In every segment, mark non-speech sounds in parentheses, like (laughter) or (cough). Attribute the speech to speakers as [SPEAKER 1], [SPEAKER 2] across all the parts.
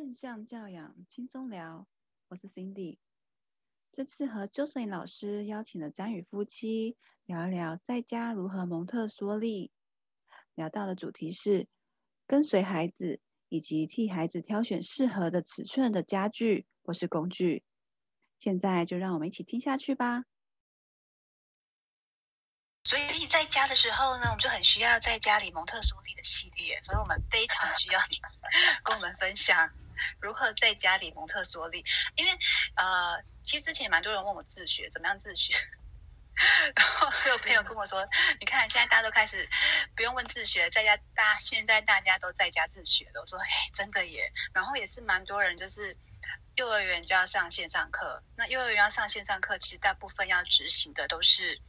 [SPEAKER 1] 正向教养轻松聊，我是 Cindy。这次和 Jocelyn 老师邀请了张宇夫妻聊一聊在家如何蒙特梭利。聊到的主题是跟随孩子，以及替孩子挑选适合的尺寸的家具或是工具。现在就让我们一起听下去吧。
[SPEAKER 2] 所以在家的时候呢，我们就很需要在家里蒙特梭利的系列，所以我们非常需要你 (laughs) 跟我们分享如何在家里蒙特梭利。因为呃，其实之前蛮多人问我自学怎么样自学，(laughs) 然后有朋友跟我说，你看现在大家都开始不用问自学，在家大现在大家都在家自学了。我说，哎，真的耶。然后也是蛮多人就是幼儿园就要上线上课，那幼儿园要上线上课，其实大部分要执行的都是。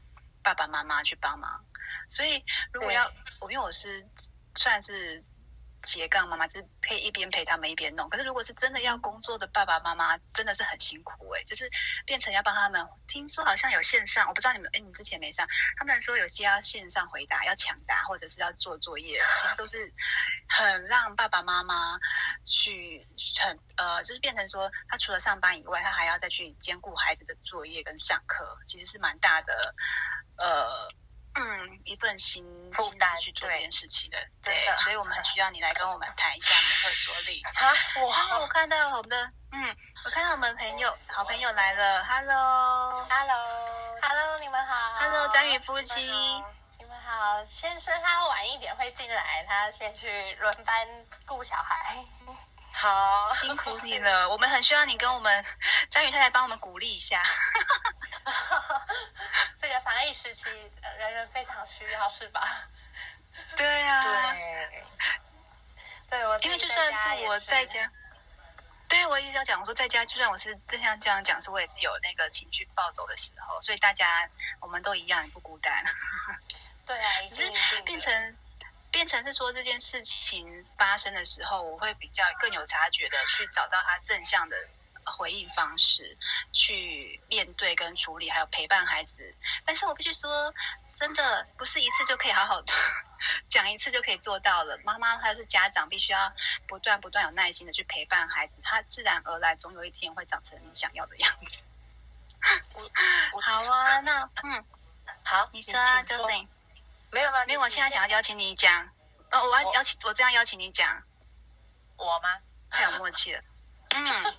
[SPEAKER 2] 爸爸妈妈去帮忙，所以如果要我，因为我是算是斜杠妈妈，就是可以一边陪他们一边弄。可是如果是真的要工作的爸爸妈妈，真的是很辛苦哎，就是变成要帮他们。听说好像有线上，我不知道你们哎，你之前没上，他们说有些要线上回答，要抢答，或者是要做作业，其实都是很让爸爸妈妈去很呃，就是变成说他除了上班以外，他还要再去兼顾孩子的作业跟上课，其实是蛮大的。呃，嗯，一份心
[SPEAKER 3] 负担
[SPEAKER 2] 去做这件事情的，
[SPEAKER 3] 对，
[SPEAKER 2] 所以我们很需要你来跟我们谈一下蒙特梭利。啊，我！我看到我们的，嗯，我看到我们朋友，好朋友来了
[SPEAKER 3] ，Hello，Hello，Hello，
[SPEAKER 2] 你们好，Hello，张宇夫妻，
[SPEAKER 3] 你们好。先生他晚一点会进来，他先去轮班顾小孩。
[SPEAKER 2] 好，辛苦你了，我们很需要你跟我们张宇太太帮我们鼓励一下。(laughs)
[SPEAKER 3] 这个防疫时期，人人非常需要，是吧？(laughs)
[SPEAKER 2] 对呀，
[SPEAKER 3] 对，对我
[SPEAKER 2] 因为就算是我在家，对我也要讲，我说在家，就算我是正像这样讲，是我也是有那个情绪暴走的时候，所以大家我们都一样，不孤单。
[SPEAKER 3] 对啊，
[SPEAKER 2] 只是变成变成是说这件事情发生的时候，我会比较更有察觉的去找到他正向的。回应方式去面对跟处理，还有陪伴孩子。但是我必须说，真的不是一次就可以好好 (laughs) 讲一次就可以做到了。妈妈还是家长，必须要不断不断有耐心的去陪伴孩子，他自然而然总有一天会长成你想要的样子。好啊，那嗯，
[SPEAKER 3] 好，
[SPEAKER 2] 你说啊，Joey，
[SPEAKER 3] 没有吗？
[SPEAKER 2] 没有，我现在想要邀请你讲。哦，我要邀请我这样邀请你讲，
[SPEAKER 3] 我吗？(laughs)
[SPEAKER 2] 太有默契了。(laughs) 嗯。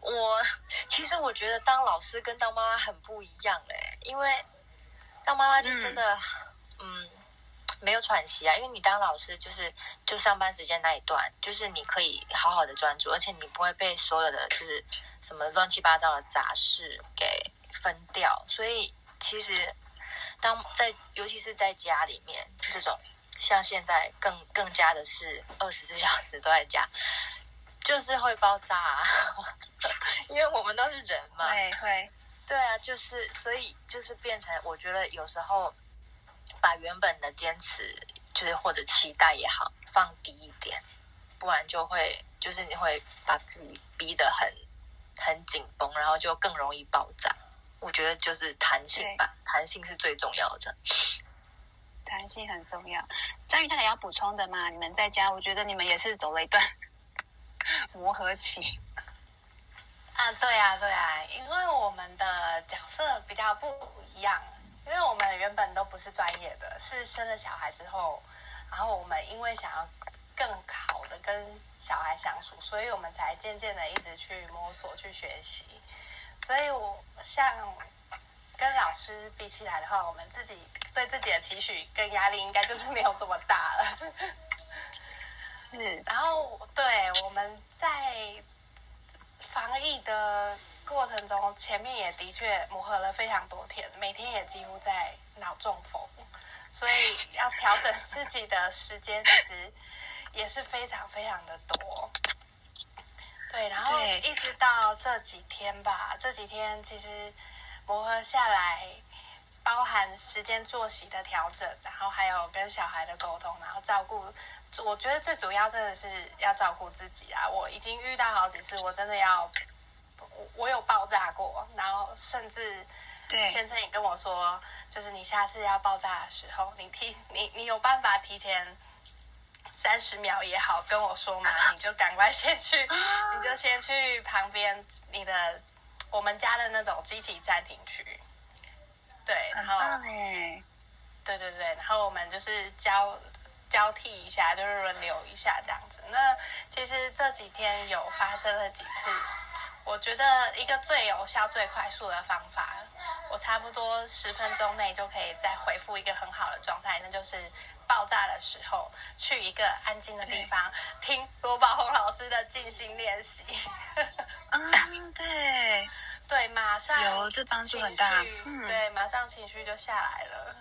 [SPEAKER 3] 我其实我觉得当老师跟当妈妈很不一样哎，因为当妈妈就真的嗯没有喘息啊，因为你当老师就是就上班时间那一段，就是你可以好好的专注，而且你不会被所有的就是什么乱七八糟的杂事给分掉，所以其实当在尤其是在家里面这种像现在更更加的是二十四小时都在家。就是会爆炸，(laughs) 啊因为我们都是人嘛。
[SPEAKER 2] 会会，
[SPEAKER 3] 对啊，就是所以就是变成，我觉得有时候把原本的坚持，就是或者期待也好，放低一点，不然就会就是你会把自己逼得很很紧绷，然后就更容易爆炸。我觉得就是弹性吧，弹性是最重要的。(laughs)
[SPEAKER 2] 弹性很重要。张宇太太要补充的吗？你们在家，我觉得你们也是走了一段。(laughs) 磨合期
[SPEAKER 3] 啊，对啊，对啊，因为我们的角色比较不一样，因为我们原本都不是专业的，是生了小孩之后，然后我们因为想要更好的跟小孩相处，所以我们才渐渐的一直去摸索、去学习。所以我像跟老师比起来的话，我们自己对自己的期许跟压力应该就是没有这么大了。
[SPEAKER 2] 是，
[SPEAKER 3] 然后对我们在防疫的过程中，前面也的确磨合了非常多天，每天也几乎在脑中风，所以要调整自己的时间，其实也是非常非常的多。对，然后一直到这几天吧，这几天其实磨合下来，包含时间作息的调整，然后还有跟小孩的沟通，然后照顾。我觉得最主要真的是要照顾自己啊！我已经遇到好几次，我真的要，我我有爆炸过，然后甚至，
[SPEAKER 2] 对
[SPEAKER 3] 先生也跟我说，就是你下次要爆炸的时候，你提你你有办法提前三十秒也好跟我说嘛，(laughs) 你就赶快先去，(laughs) 你就先去旁边你的我们家的那种机器暂停区，对，然后
[SPEAKER 1] 哎，
[SPEAKER 3] 对对对，然后我们就是交交替一下，就是轮流一下这样子。那其实这几天有发生了几次，我觉得一个最有效、最快速的方法，我差不多十分钟内就可以再回复一个很好的状态，那就是爆炸的时候去一个安静的地方听罗宝红老师的静心练习。
[SPEAKER 1] 啊，对，
[SPEAKER 3] 对，马上
[SPEAKER 1] 有这帮助很大嗯
[SPEAKER 3] 对，马上情绪就下来了。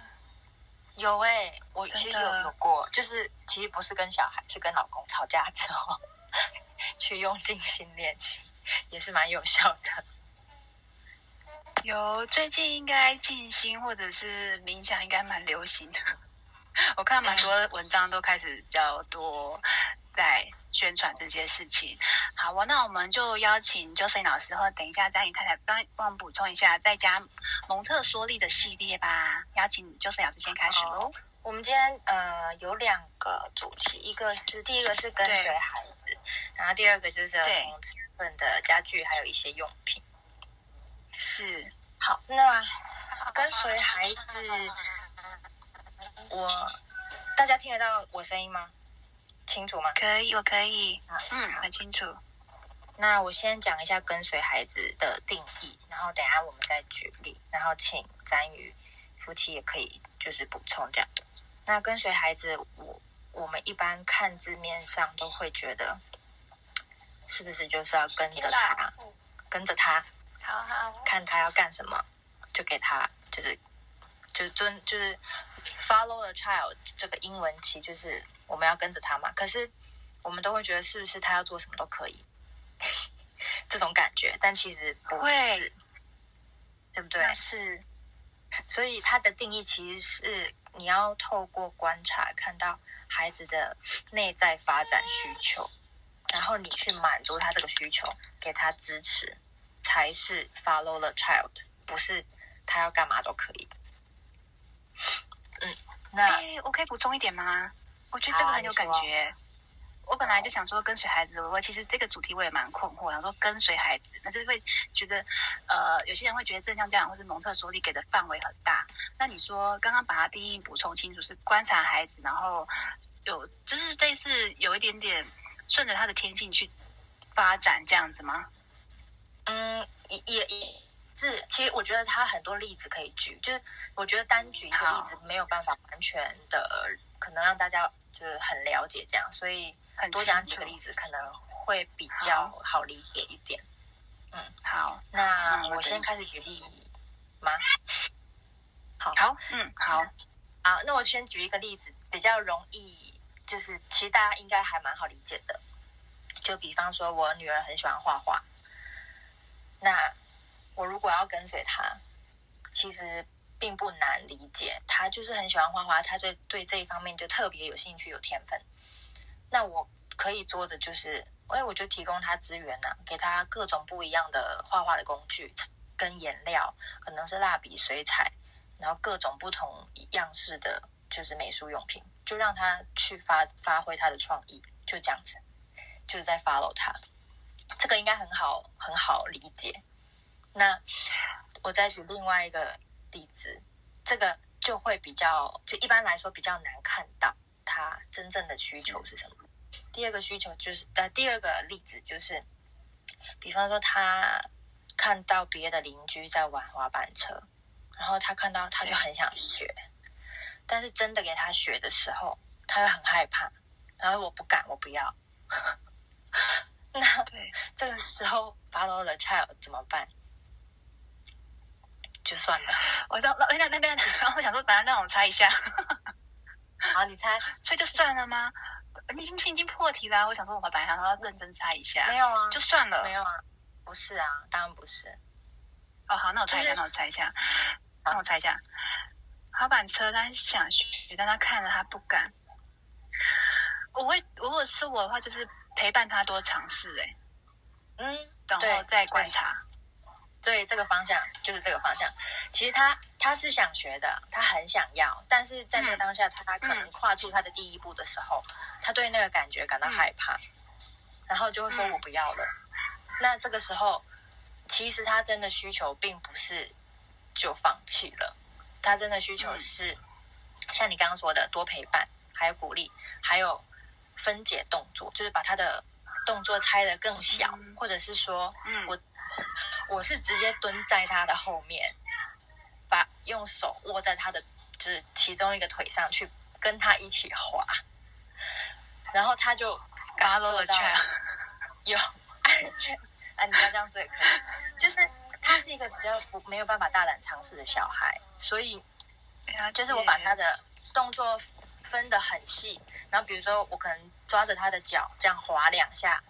[SPEAKER 4] 有哎、我其实有有过，就是其实不是跟小孩，是跟老公吵架之后 (laughs) 去用静心练习，也是蛮有效的。
[SPEAKER 2] 有最近应该静心或者是冥想应该蛮流行的，(laughs) 我看蛮多文章都开始比较多在宣传这些事情。好啊，那我们就邀请 Josephine 老师或等一下张颖太太帮帮我们补充一下在家蒙特梭利的系列吧。邀请 Josephine 老师先开始喽。
[SPEAKER 4] 我们今天呃有两个主题，一个是第一个是跟随孩子，然后第二个就是儿
[SPEAKER 2] 对
[SPEAKER 4] 童尺寸的家具还有一些用品。
[SPEAKER 2] 是，
[SPEAKER 4] 好，那跟随孩子，我大家听得到我声音吗？清楚吗？
[SPEAKER 2] 可以，我可以，
[SPEAKER 4] 啊
[SPEAKER 2] 嗯，很清楚。
[SPEAKER 4] 那我先讲一下跟随孩子的定义，然后等下我们再举例，然后请詹宇夫妻也可以就是补充这样。那跟随孩子，我我们一般看字面上都会觉得，是不是就是要跟着他，
[SPEAKER 3] 嗯
[SPEAKER 4] 跟着他，
[SPEAKER 3] 好好，
[SPEAKER 4] 看他要干什么，就给他就是就是遵就是 follow the child 这个英文其实就是我们要跟着他嘛。可是我们都会觉得是不是他要做什么都可以 (laughs) 这种感觉，但其实不是，对不对？
[SPEAKER 2] 那是，
[SPEAKER 4] 所以它的定义其实是你要透过观察看到孩子的内在发展需求，然后你去满足他这个需求，给他支持，才是 follow the child，不是他要干嘛都可以。嗯，那
[SPEAKER 2] 哎，我可以补充一点吗？我觉得这个很有感觉。我本来就想说跟随孩子，我其实这个主题我也蛮困惑，想说跟随孩子，那就是会觉得，呃，有些人会觉得正向教养或是蒙特梭利给的范围很大。那你说刚刚把它定义补充清楚，是观察孩子，然后有就是类似有一点点顺着他的天性去发展这样子吗？
[SPEAKER 4] 嗯，也也也是，其实我觉得他很多例子可以举，就是我觉得单举一个例子没有办法完全的可能让大家就是很了解这样，所以
[SPEAKER 2] 很
[SPEAKER 4] 多讲几个例子可能会比较好理解一点。
[SPEAKER 2] 嗯好，
[SPEAKER 4] 那
[SPEAKER 2] 我
[SPEAKER 4] 先开始举例吗？好，
[SPEAKER 2] 好，嗯，好，
[SPEAKER 4] 好，那我先举一个例子，比较容易，就是其实大家应该还蛮好理解的。就比方说，我女儿很喜欢画画，那我如果要跟随他，其实并不难理解。他就是很喜欢画画，他对对这一方面就特别有兴趣、有天分。那我可以做的就是，哎，我就提供他资源呐、给他各种不一样的画画的工具跟颜料，可能是蜡笔、水彩，然后各种不同样式的就是美术用品，就让他去发发挥他的创意，就这样子，就是在 follow 他，这个应该很好很好理解。那我再举另外一个例子，这个就会比较，就一般来说比较难看到他真正的需求是什么。第二个需求就是，呃，第二个例子就是，比方说他看到别的邻居在玩滑板车，然后他看到他就很想学，但是真的给他学的时候，他会很害怕，然后我不敢，我不要。(laughs) (laughs) 那
[SPEAKER 2] 对，
[SPEAKER 4] 这个时候 follow the child 怎么办？就算了。
[SPEAKER 2] 我让那那那那，然后我想说，把它让我猜一下，
[SPEAKER 4] 好，你猜？
[SPEAKER 2] 所以就算了吗？你已经已经破题啦、我想说，我本来想要认真猜一下，
[SPEAKER 4] 没有啊，
[SPEAKER 2] 就算了。
[SPEAKER 4] 没有啊，不是啊，当然不是。
[SPEAKER 2] 哦，好，那我猜一下，
[SPEAKER 4] 就是
[SPEAKER 2] 那我猜一下，那我猜一下。滑板车，他想学，但他看了他不敢。我会，如果是我的话，就是陪伴他多尝试，哎，
[SPEAKER 4] 嗯，
[SPEAKER 2] 然后再观察。
[SPEAKER 4] 对这个方向就是这个方向。其实他他是想学的，他很想要，但是在那个当下，他可能跨出他的第一步的时候，他对那个感觉感到害怕，然后就会说我不要了。那这个时候，其实他真的需求并不是就放弃了，他真的需求是像你刚刚说的多陪伴，还有鼓励，还有分解动作，就是把他的动作拆得更小，或者是说，我我是直接蹲在他的后面，把用手握在他的就是其中一个腿上去跟他一起滑，然后他就感受到 (laughs) 有安全。啊，你要这样说也可以，就是他是一个比较不没有办法大胆尝试的小孩，所以就是我把他的动作分得很细，然后比如说我可能抓着他的脚这样滑两下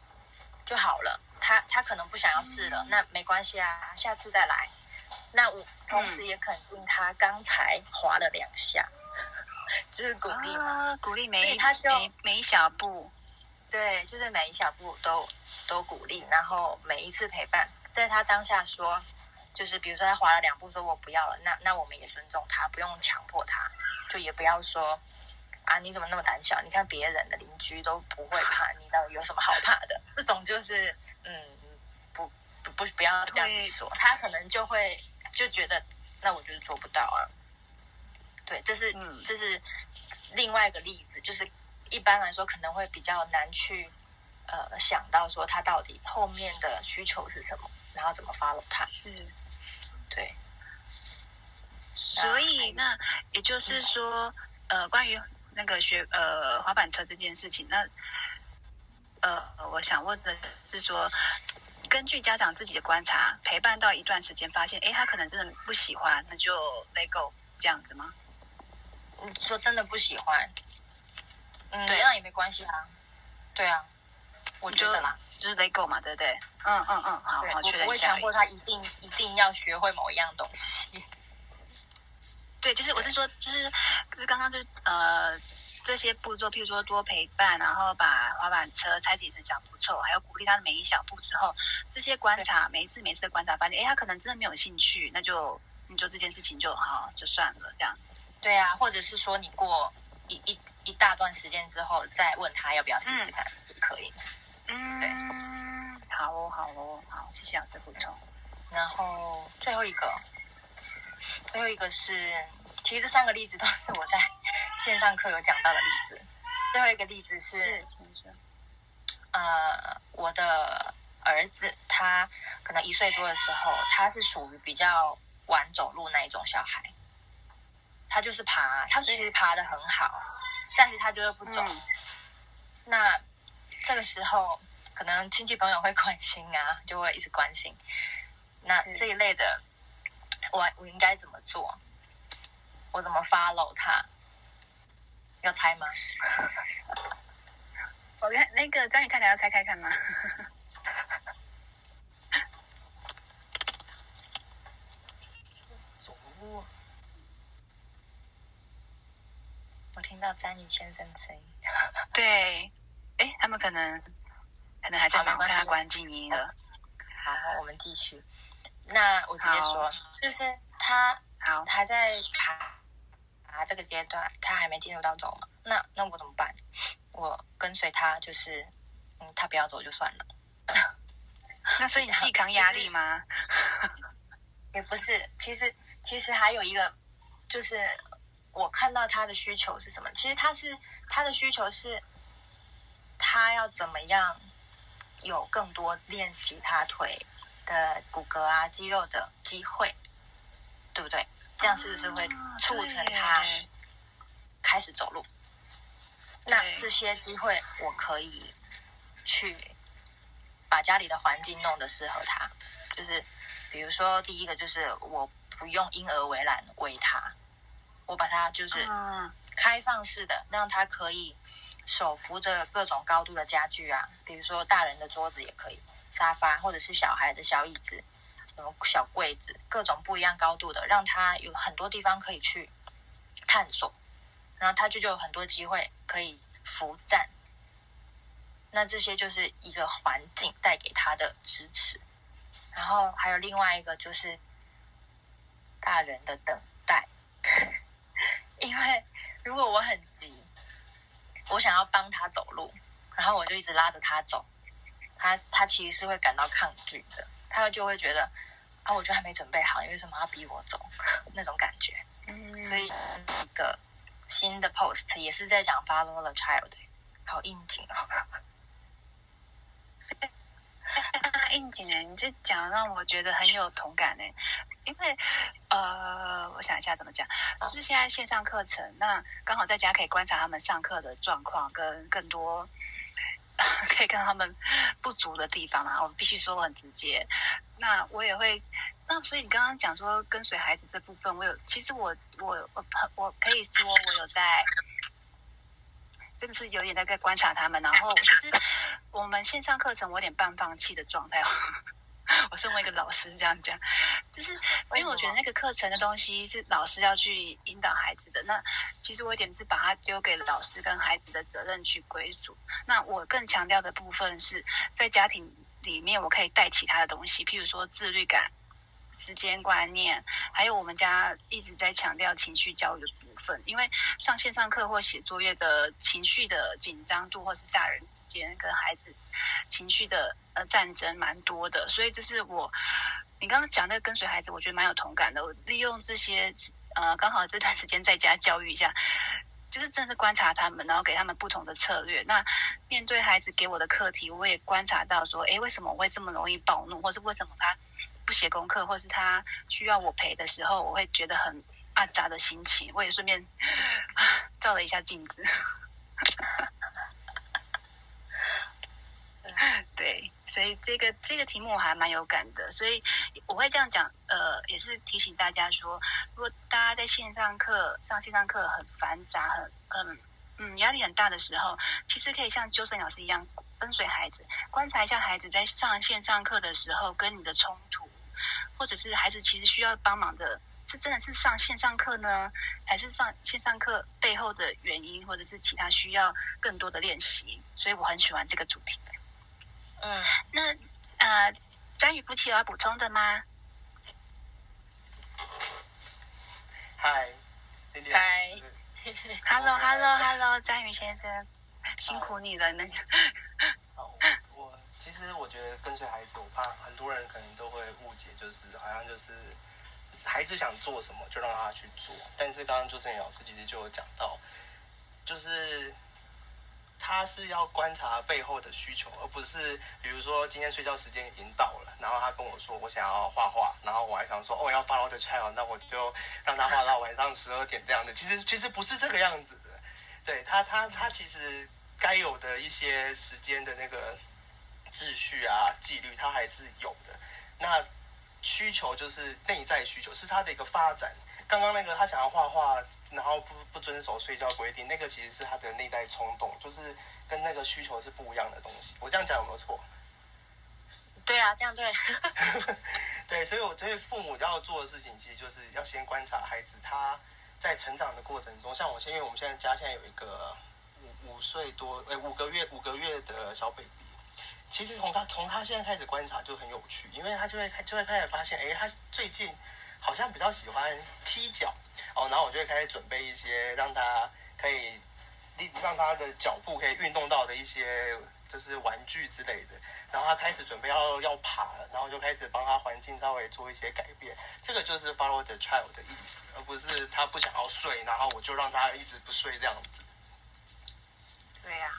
[SPEAKER 4] 就好了，他他可能不想要试了，那没关系啊，下次再来。那我同时也肯定他刚才滑了两下，就是鼓励
[SPEAKER 2] 嘛，鼓励每一他每每一小步，
[SPEAKER 4] 对，就是每一小步都。都鼓励，然后每一次陪伴，在他当下说，就是比如说他滑了两步，说我不要了，那那我们也尊重他，不用强迫他，就也不要说啊你怎么那么胆小？你看别人的邻居都不会怕，你到底有什么好怕的？这种就是嗯不不不不要这样子说，他可能就会就觉得那我就是做不到啊。对，这是这是另外一个例子，就是一般来说可能会比较难去。呃，想到说他到底后面的需求是什么，然后怎么 follow 他？
[SPEAKER 2] 是，
[SPEAKER 4] 对。
[SPEAKER 2] 所以那也就是说，呃，关于那个学呃滑板车这件事情，那呃，我想问的是说，根据家长自己的观察，陪伴到一段时间，发现哎，他可能真的不喜欢，那就 let go 这样子吗？
[SPEAKER 4] 你说真的不喜欢？嗯，对，那也没关系啊。对啊。我觉得啦，
[SPEAKER 2] 就是 Lego 嘛，对不对？嗯嗯嗯，好，好，确认
[SPEAKER 4] 一下。不会强迫他一定一定要学会某一样东西。
[SPEAKER 2] 对，就是我是说，就是就是刚刚就呃这些步骤，譬如说多陪伴，然后把滑板车拆解成小步骤，还有鼓励他的每一小步之后，这些观察，每一次每一次的观察，发现哎，他可能真的没有兴趣，那就你就这件事情就好，就算了，这样。
[SPEAKER 4] 对啊，或者是说你过一一一大段时间之后，再问他要不要试试看，可以。
[SPEAKER 2] 嗯，对好哦，好哦，好，谢谢老师补充。
[SPEAKER 4] 然后最后一个，最后一个是，其实这三个例子都是我在线上课有讲到的例子。最后一个例子是，呃，我的儿子他可能一岁多的时候，他是属于比较晚走路那一种小孩，他就是爬，他其实爬的很好，但是他就是不走。那这个时候，可能亲戚朋友会关心啊，就会一直关心。那这一类的，我我应该怎么做？我怎么 follow 他？要猜吗？(laughs)
[SPEAKER 2] 我看那个张宇太太要猜猜看吗？(laughs)
[SPEAKER 4] 走路。我听到詹宇先生的声音。(laughs)
[SPEAKER 2] 对。哎，他们可能可能还在忙，看他关静音了。
[SPEAKER 4] 好，我们继续。那我直接说，就是他
[SPEAKER 2] 好
[SPEAKER 4] 还在爬爬这个阶段，他还没进入到走嘛？那那我怎么办？我跟随他，就是嗯，他不要走就算了。(laughs)
[SPEAKER 2] 那所以你自己扛压力吗？(laughs)
[SPEAKER 4] 也不是，其实其实还有一个，就是我看到他的需求是什么？其实他是他的需求是。他要怎么样有更多练习他腿的骨骼啊、肌肉的机会，对不对？这样是不是会促成他开始走路？那这些机会我可以去把家里的环境弄得适合他，就是比如说第一个就是我不用婴儿围栏围他，我把他就是开放式的，让他可以。手扶着各种高度的家具啊，比如说大人的桌子也可以，沙发或者是小孩的小椅子，什么小柜子，各种不一样高度的，让他有很多地方可以去探索，然后他就就有很多机会可以扶站。那这些就是一个环境带给他的支持。然后还有另外一个就是大人的等待，(laughs) 因为如果我很急，我想要帮他走路，然后我就一直拉着他走，他他其实是会感到抗拒的，他就会觉得啊，我就还没准备好，你为什么要逼我走？(laughs) 那种感觉。
[SPEAKER 2] 嗯，
[SPEAKER 4] 所以一个新的 post 也是在讲 follow the child，好应景哦。(laughs)
[SPEAKER 2] 应景哎，你这讲让我觉得很有同感哎，因为呃，我想一下怎么讲，就是现在线上课程，那刚好在家可以观察他们上课的状况，跟更多 (laughs) 可以看到他们不足的地方啊。我必须说很直接，那我也会，那所以你刚刚讲说跟随孩子这部分，我有，其实我我我我可以说我有在。真的是有点在在观察他们，然后其实我们线上课程我有点半放弃的状态。(laughs) (laughs) 我身为一个老师这样讲，就是 (laughs) 因为我觉得那个课程的东西是老师要去引导孩子的。那其实我有点是把它丢给老师跟孩子的责任去归属。那我更强调的部分是在家庭里面，我可以带其他的东西，譬如说自律感。时间观念，还有我们家一直在强调情绪教育的部分，因为上线上课或写作业的情绪的紧张度，或是大人之间跟孩子情绪的呃战争蛮多的，所以这是我你刚刚讲那个跟随孩子，我觉得蛮有同感的。我利用这些呃刚好这段时间在家教育一下，就是真的观察他们，然后给他们不同的策略。那面对孩子给我的课题，我也观察到说，哎，为什么我会这么容易暴怒，或是为什么他？不写功课，或是他需要我陪的时候，我会觉得很阿杂的心情。我也顺便 (laughs) 照了一下镜子。对，所以这个这个题目我还蛮有感的，所以我会这样讲。呃，也是提醒大家说，如果大家在线上课上线上课很繁杂、很很嗯压力很大的时候，其实可以像周生老师一样跟随孩子，观察一下孩子在上线上课的时候跟你的冲突。或者是孩子其实需要帮忙的，是真的是上线上课呢，还是上线上课背后的原因，或者是其他需要更多的练习？所以我很喜欢这个主题。
[SPEAKER 4] 嗯，
[SPEAKER 2] 那呃，张宇夫妻有要补充的吗？
[SPEAKER 5] 嗨，
[SPEAKER 4] 嗨
[SPEAKER 2] ，Hello，Hello，Hello，张宇先生，辛苦你了，那个。
[SPEAKER 5] 其实我觉得跟随孩子，我怕很多人可能都会误解，就是好像就是孩子想做什么就让他去做。但是刚刚朱胜宇老师其实就有讲到，就是他是要观察背后的需求，而不是比如说今天睡觉时间已经到了，然后他跟我说我想要画画，然后我还想说哦要 follow the child，那我就让他画到晚上十二点这样的。其实其实不是这个样子的，对他他他其实该有的一些时间的那个。秩序啊，纪律，它还是有的。那需求就是内在需求，是他的一个发展。刚刚那个他想要画画，然后不不遵守睡觉规定，那个其实是他的内在冲动，就是跟那个需求是不一样的东西。我这样讲有没有错？(laughs)
[SPEAKER 4] 对啊，这样对。(laughs)
[SPEAKER 5] 对，所以我觉得父母要做的事情，其实就是要先观察孩子他在成长的过程中。像我现，因为我们现在家现在有一个五五岁多，哎，五个月五个月的小 baby。其实从他从他现在开始观察就很有趣，因为他就会开就会开始发现，哎，他最近好像比较喜欢踢脚哦，然后我就会开始准备一些让他可以让他的脚步可以运动到的一些就是玩具之类的，然后他开始准备要要爬了，然后就开始帮他环境稍微做一些改变，这个就是 follow the child 的意思，而不是他不想要睡，然后我就让他一直不睡这样子。
[SPEAKER 4] 对呀。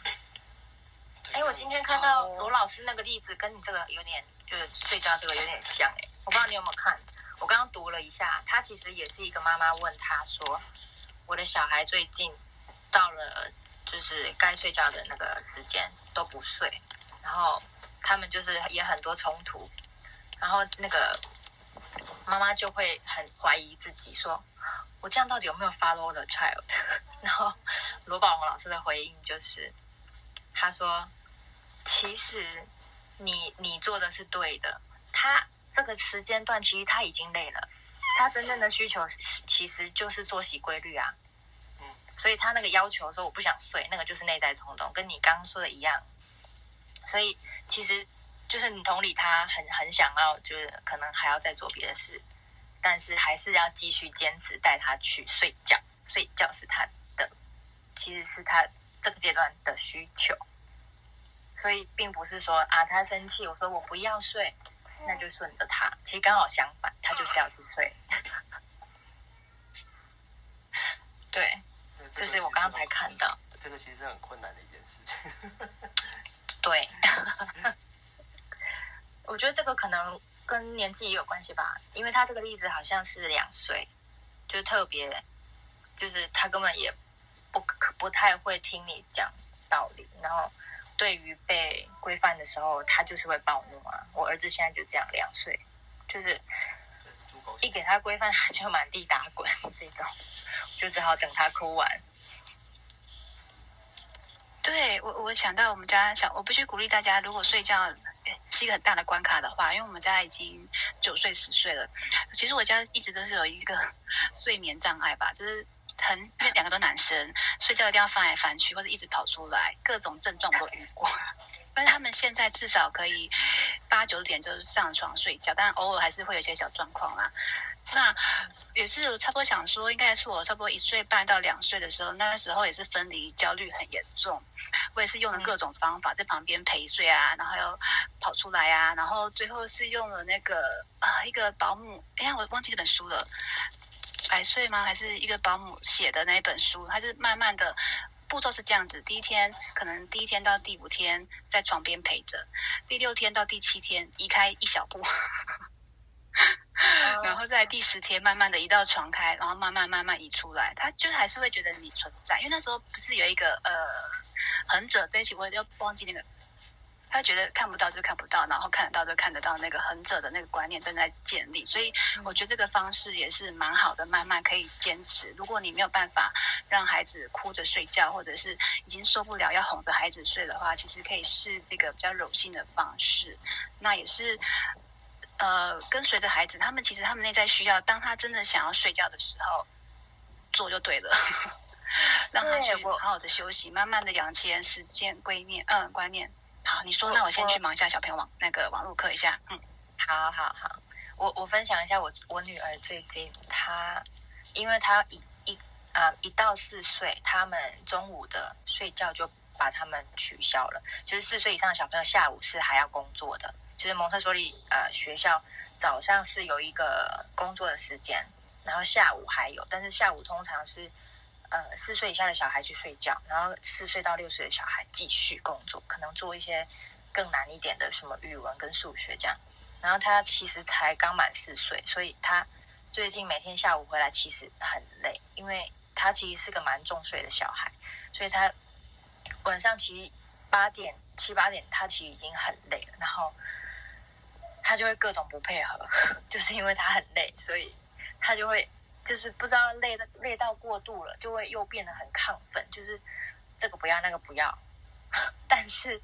[SPEAKER 4] 哎，我今天看到罗老师那个例子，跟你这个有点，就是睡觉这个有点像哎。我不知道你有没有看，我刚刚读了一下，他其实也是一个妈妈问他说：“我的小孩最近到了就是该睡觉的那个时间都不睡，然后他们就是也很多冲突，然后那个妈妈就会很怀疑自己，说我这样到底有没有 follow the child？(laughs) 然后罗宝红老师的回应就是，他说。其实，你你做的是对的。他这个时间段其实他已经累了，他真正的需求其实就是作息规律啊。嗯，所以他那个要求说我不想睡，那个就是内在冲动，跟你刚刚说的一样。所以其实就是你同理他很很想要，就是可能还要再做别的事，但是还是要继续坚持带他去睡觉，睡觉是他的，其实是他这个阶段的需求，所以并不是说啊他生气，我说我不要睡，那就顺着他，其实刚好相反，他就是要去睡。对，这是我刚才看到。
[SPEAKER 5] 这个其实是很困难的一件事情。
[SPEAKER 4] 对，(laughs) 我觉得这个可能跟年纪也有关系吧，因为他这个例子好像是两岁，就特别，就是他根本也不不太会听你讲道理，然后对于被规范的时候，他就是会暴怒啊。我儿子现在就这样，两岁，就是一给他规范，他就满地打滚这种，(laughs) 就只好等他哭完。
[SPEAKER 2] 对我，我想到我们家小，我必须鼓励大家，如果睡觉是一个很大的关卡的话，因为我们家已经九岁十岁了，其实我家一直都是有一个 (laughs) 睡眠障碍吧，就是很因为两个都男生，睡觉一定要翻来翻去或者一直跑出来，各种症状我都遇过。(laughs) 但是他们现在至少可以八九点就是上床睡觉，但偶尔还是会有一些小状况啦。那也是差不多想说，应该是我差不多一岁半到两岁的时候，那时候也是分离焦虑很严重。我也是用了各种方法在旁边陪睡啊，然后又跑出来啊，然后最后是用了那个啊一个保姆，哎呀我忘记这本书了，百岁吗？还是一个保姆写的那一本书？它是慢慢的步骤是这样子，第一天可能第一天到第五天在床边陪着，第六天到第七天移开一小步。(laughs) 然后在第十天慢慢的移到床开，然后慢慢慢慢移出来，他就还是会觉得你存在，因为那时候不是有一个呃横者，对不起，我要忘记那个，他觉得看不到就看不到，然后看得到就看得到，那个横者的那个观念正在建立，所以我觉得这个方式也是蛮好的，慢慢可以坚持。如果你没有办法让孩子哭着睡觉，或者是已经受不了要哄着孩子睡的话，其实可以试这个比较柔性的方式，那也是。呃，跟随着孩子，他们其实他们内在需要，当他真的想要睡觉的时候，做就对了，(laughs) 让他去好好的休息，慢慢的养成时间观念，嗯，观念。好，你说，那我先去忙一下小朋友网那个网络课一下，嗯，
[SPEAKER 4] 好好好，我我分享一下我我女儿最近她，因为她一一啊一到四岁，他们中午的睡觉就把他们取消了，就是四岁以上的小朋友下午是还要工作的。就是蒙特梭利呃学校早上是有一个工作的时间，然后下午还有，但是下午通常是呃四岁以下的小孩去睡觉，然后四岁到六岁的小孩继续工作，可能做一些更难一点的什么语文跟数学这样。然后他其实才刚满四岁，所以他最近每天下午回来其实很累，因为他其实是个蛮重睡的小孩，所以他晚上其实八点七八点他其实已经很累了，然后。他就会各种不配合，(laughs) 就是因为他很累，所以他就会就是不知道累的累到过度了，就会又变得很亢奋，就是这个不要那个不要。(laughs) 但是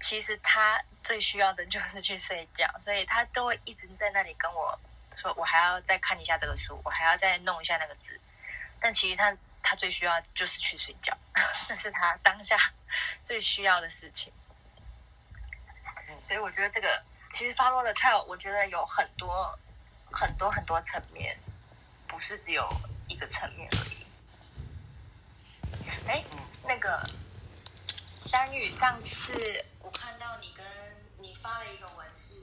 [SPEAKER 4] 其实他最需要的就是去睡觉，所以他都会一直在那里跟我说：“我还要再看一下这个书，我还要再弄一下那个字。”但其实他他最需要就是去睡觉，(laughs) 那是他当下 (laughs) 最需要的事情。所以我觉得这个。其实 follow the child，我觉得有很多很多很多层面，不是只有一个层面而已。哎，那个丹宇，上次我看到你跟你发了一个文，是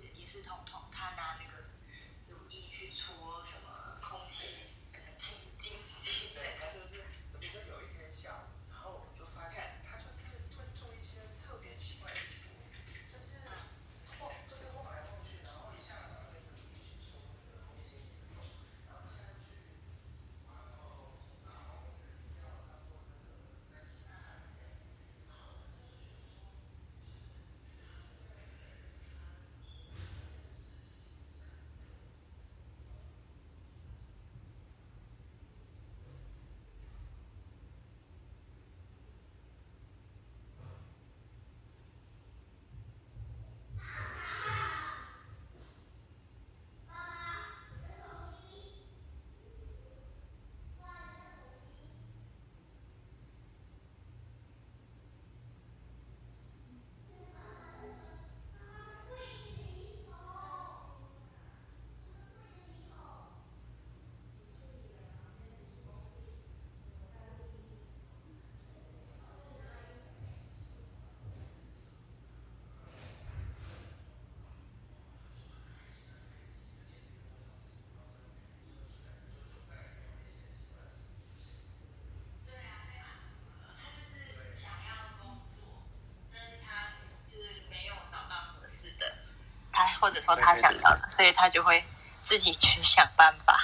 [SPEAKER 4] 或者说他想要的，所以他就会自己去想办法。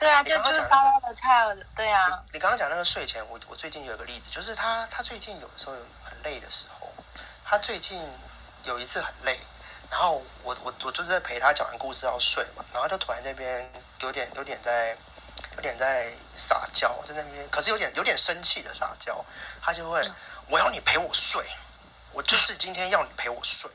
[SPEAKER 4] 对啊，就就是 follow the child。对啊，
[SPEAKER 5] 你刚刚讲那个睡前，我我最近有一个例子，就是他他最近有的时候很累的时候，他最近有一次很累，然后我我我就是在陪他讲完故事要睡嘛，然后就突然那边有点有点在有点在撒娇，在那边，可是有点有点生气的撒娇，他就会我要你陪我睡，我就是今天要你陪我睡，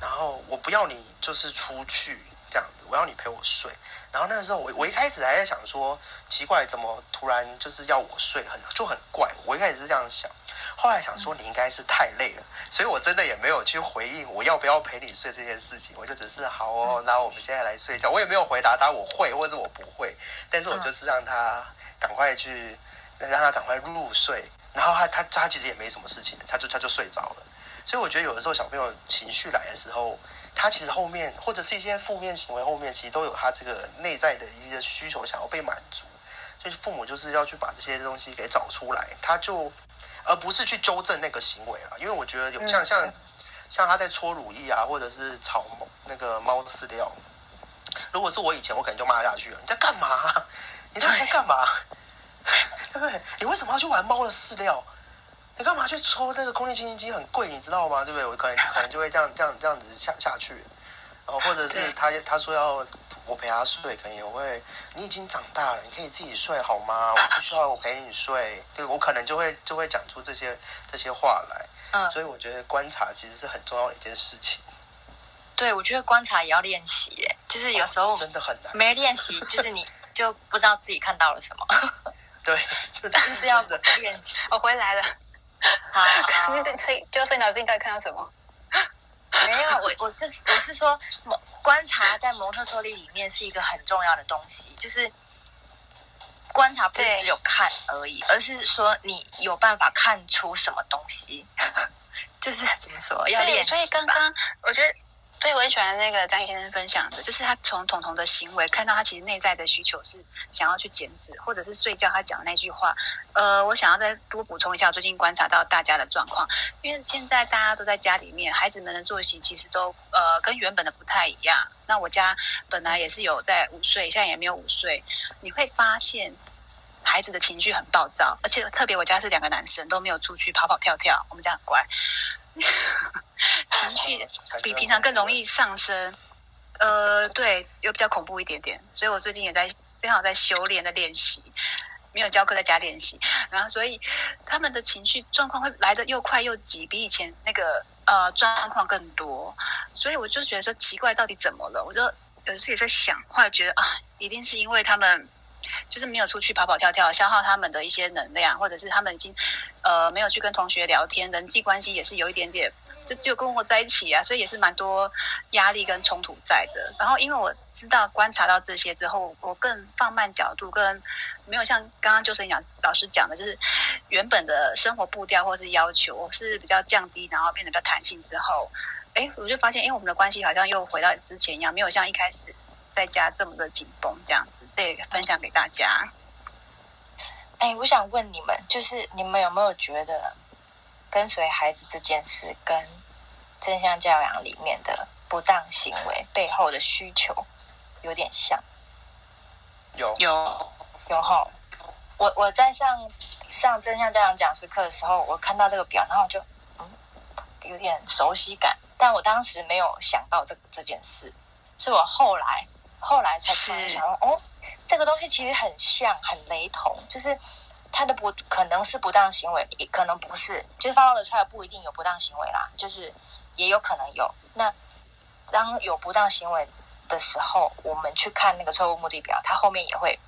[SPEAKER 5] 然后我不要你就是出去这样子，我要你陪我睡。然后那个时候，我我一开始还在想说，奇怪，怎么突然就是要我睡，很就很怪。我一开始是这样想，后来想说你应该是太累了，所以我真的也没有去回应我要不要陪你睡这件事情。我就只是好哦，那我们现在来睡觉。我也没有回答他我会或者我不会，但是我就是让他赶快去，让他赶快入睡。然后他他他其实也没什么事情，他就他就睡着了。所以我觉得有的时候小朋友情绪来的时候。他其实后面或者是一些负面行为后面，其实都有他这个内在的一些需求想要被满足，所以父母就是要去把这些东西给找出来，他就而不是去纠正那个行为了。因为我觉得有像像像他在搓乳液啊，或者是炒那个猫饲料，如果是我以前，我可能就骂下去了。你在干嘛？(laughs) 你在干嘛？(laughs) 对不对？你为什么要去玩猫的饲料？你干嘛去抽那个空气清新机？很贵，你知道吗？对不对？我可能 (laughs) 可能就会这样这样这样子下下去，然后或者是他他说要我陪他睡，可能也会。你已经长大了，你可以自己睡好吗？我不需要我陪你睡。对我可能就会就会讲出这些这些话来。嗯，所以我觉得观察其实是很重要的一件事情。
[SPEAKER 4] 对，我觉得观察也要练习，耶，就是有时候
[SPEAKER 5] 真的很难，
[SPEAKER 4] 没练习，就是你就不知道自己看到了什么。(laughs)
[SPEAKER 5] 对，(laughs)
[SPEAKER 4] 就是要练习。
[SPEAKER 2] 我回来了。(laughs) (laughs) 好，所以就是脑子应该看到什么？(laughs)
[SPEAKER 4] 没有，我我是我是说，观察在蒙特梭利里面是一个很重要的东西，就是观察不是只有看而已，而是说你有办法看出什么东西，就是怎么说要练
[SPEAKER 2] 习。所以刚刚我觉得。对，我很喜欢那个张先生分享的，就是他从彤彤的行为看到他其实内在的需求是想要去减脂，或者是睡觉。他讲的那句话，呃，我想要再多补充一下，最近观察到大家的状况，因为现在大家都在家里面，孩子们的作息其实都呃跟原本的不太一样。那我家本来也是有在午睡，现在也没有午睡。你会发现孩子的情绪很暴躁，而且特别我家是两个男生，都没有出去跑跑跳跳，我们家很乖。(laughs) 情绪比平常更容易上升，呃，对，又比较恐怖一点点，所以我最近也在正好在修炼的练习，没有教课在家练习，然后所以他们的情绪状况会来的又快又急，比以前那个呃状况更多，所以我就觉得说奇怪，到底怎么了？我就有时也在想，后来觉得啊，一定是因为他们。就是没有出去跑跑跳跳，消耗他们的一些能量，或者是他们已经呃没有去跟同学聊天，人际关系也是有一点点，就只有跟我在一起啊，所以也是蛮多压力跟冲突在的。然后因为我知道观察到这些之后，我更放慢角度，跟没有像刚刚就是讲老师讲的，就是原本的生活步调或是要求我是比较降低，然后变得比较弹性之后，哎，我就发现，因为我们的关系好像又回到之前一样，没有像一开始在家这么的紧绷这样。对，分享给大家。
[SPEAKER 4] 哎，我想问你们，就是你们有没有觉得跟随孩子这件事，跟正向教养里面的不当行为背后的需求有点像？
[SPEAKER 5] 有
[SPEAKER 2] 有
[SPEAKER 4] 有哈！我我在上上正向教养讲师课的时候，我看到这个表，然后我就嗯有点熟悉感，但我当时没有想到这这件事，是我后来后来才突然想到哦。这个东西其实很像，很雷同，就是他的不可能是不当行为，也可能不是，就是发到出来不一定有不当行为啦，就是也有可能有。那当有不当行为的时候，我们去看那个错误目的表，它后面也会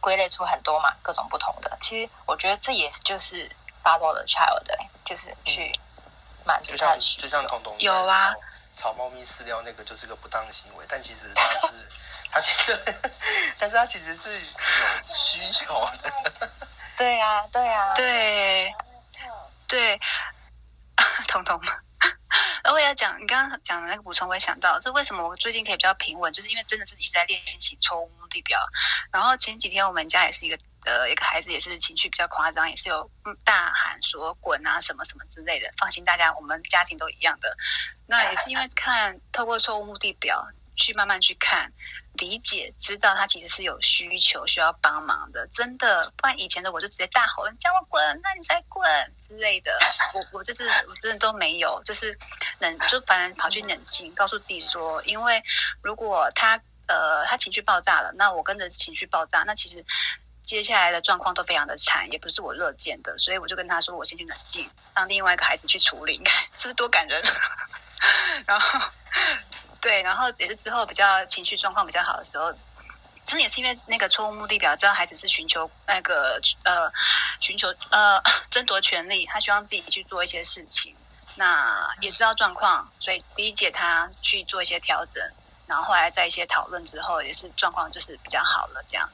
[SPEAKER 4] 归类出很多嘛，各种不同的。其实我觉得这也是就是发到的 child 的，就是去满足他的需
[SPEAKER 5] 求。就像彤彤
[SPEAKER 2] 有啊，
[SPEAKER 5] 炒猫咪饲料那个就是个不当行为，但其实它是。他其实，但是他其实是有需求的。
[SPEAKER 4] 对呀，对呀，
[SPEAKER 2] 对，对，彤彤，而我要讲你刚刚讲的那个补充，我也想到，这为什么我最近可以比较平稳，就是因为真的是一直在练习错误目的表。然后前几天我们家也是一个呃一个孩子，也是情绪比较夸张，也是有大喊说滚啊什么什么之类的。放心，大家我们家庭都一样的。那也是因为看透过错误目的表。去慢慢去看、理解、知道他其实是有需求需要帮忙的，真的。不然以前的我就直接大吼：“你叫我滚，那你再滚”之类的。我我这次我真的都没有，就是冷，就反正跑去冷静，告诉自己说：因为如果他呃他情绪爆炸了，那我跟着情绪爆炸，那其实接下来的状况都非常的惨，也不是我乐见的。所以我就跟他说：我先去冷静，让另外一个孩子去处理。你看是不是多感人？(laughs) 然后。对，然后也是之后比较情绪状况比较好的时候，真的也是因为那个错误目的表，知道孩子是寻求那个呃寻求呃 (laughs) 争夺权利，他希望自己去做一些事情，那也知道状况，所以理解他去做一些调整，然后后来在一些讨论之后，也是状况就是比较好了这样。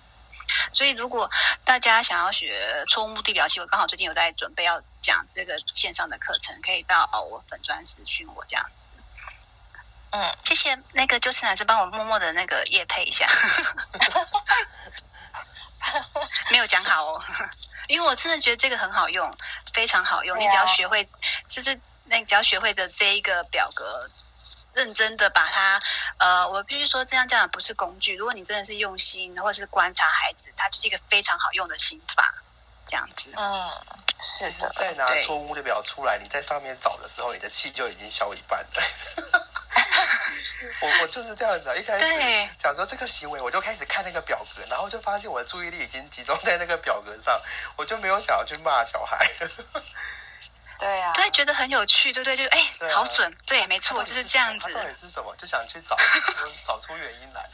[SPEAKER 2] 所以如果大家想要学错误目的表，其实我刚好最近有在准备要讲这个线上的课程，可以到我粉专私讯我这样。嗯，谢谢那个就是还是帮我默默的那个夜配一下，(laughs) 没有讲好哦，因为我真的觉得这个很好用，非常好用。你只要学会，就是那只要学会的这一个表格，认真的把它，呃，我必须说这样这样不是工具。如果你真的是用心，或者是观察孩子，它就是一个非常好用的心法，这样子。
[SPEAKER 4] 嗯，是的。
[SPEAKER 5] 再拿错误的表出来，你在上面找的时候，你的气就已经消一半了。我我就是这样子，一开始想说这个行为，我就开始看那个表格，然后就发现我的注意力已经集中在那个表格上，我就没有想要去骂小孩。(laughs)
[SPEAKER 4] 对啊，
[SPEAKER 2] 对，觉得很有趣，对不对，就哎，好准，对，没错，就是这样子。
[SPEAKER 5] 到底是什么？就想去找 (laughs) 找出原因来。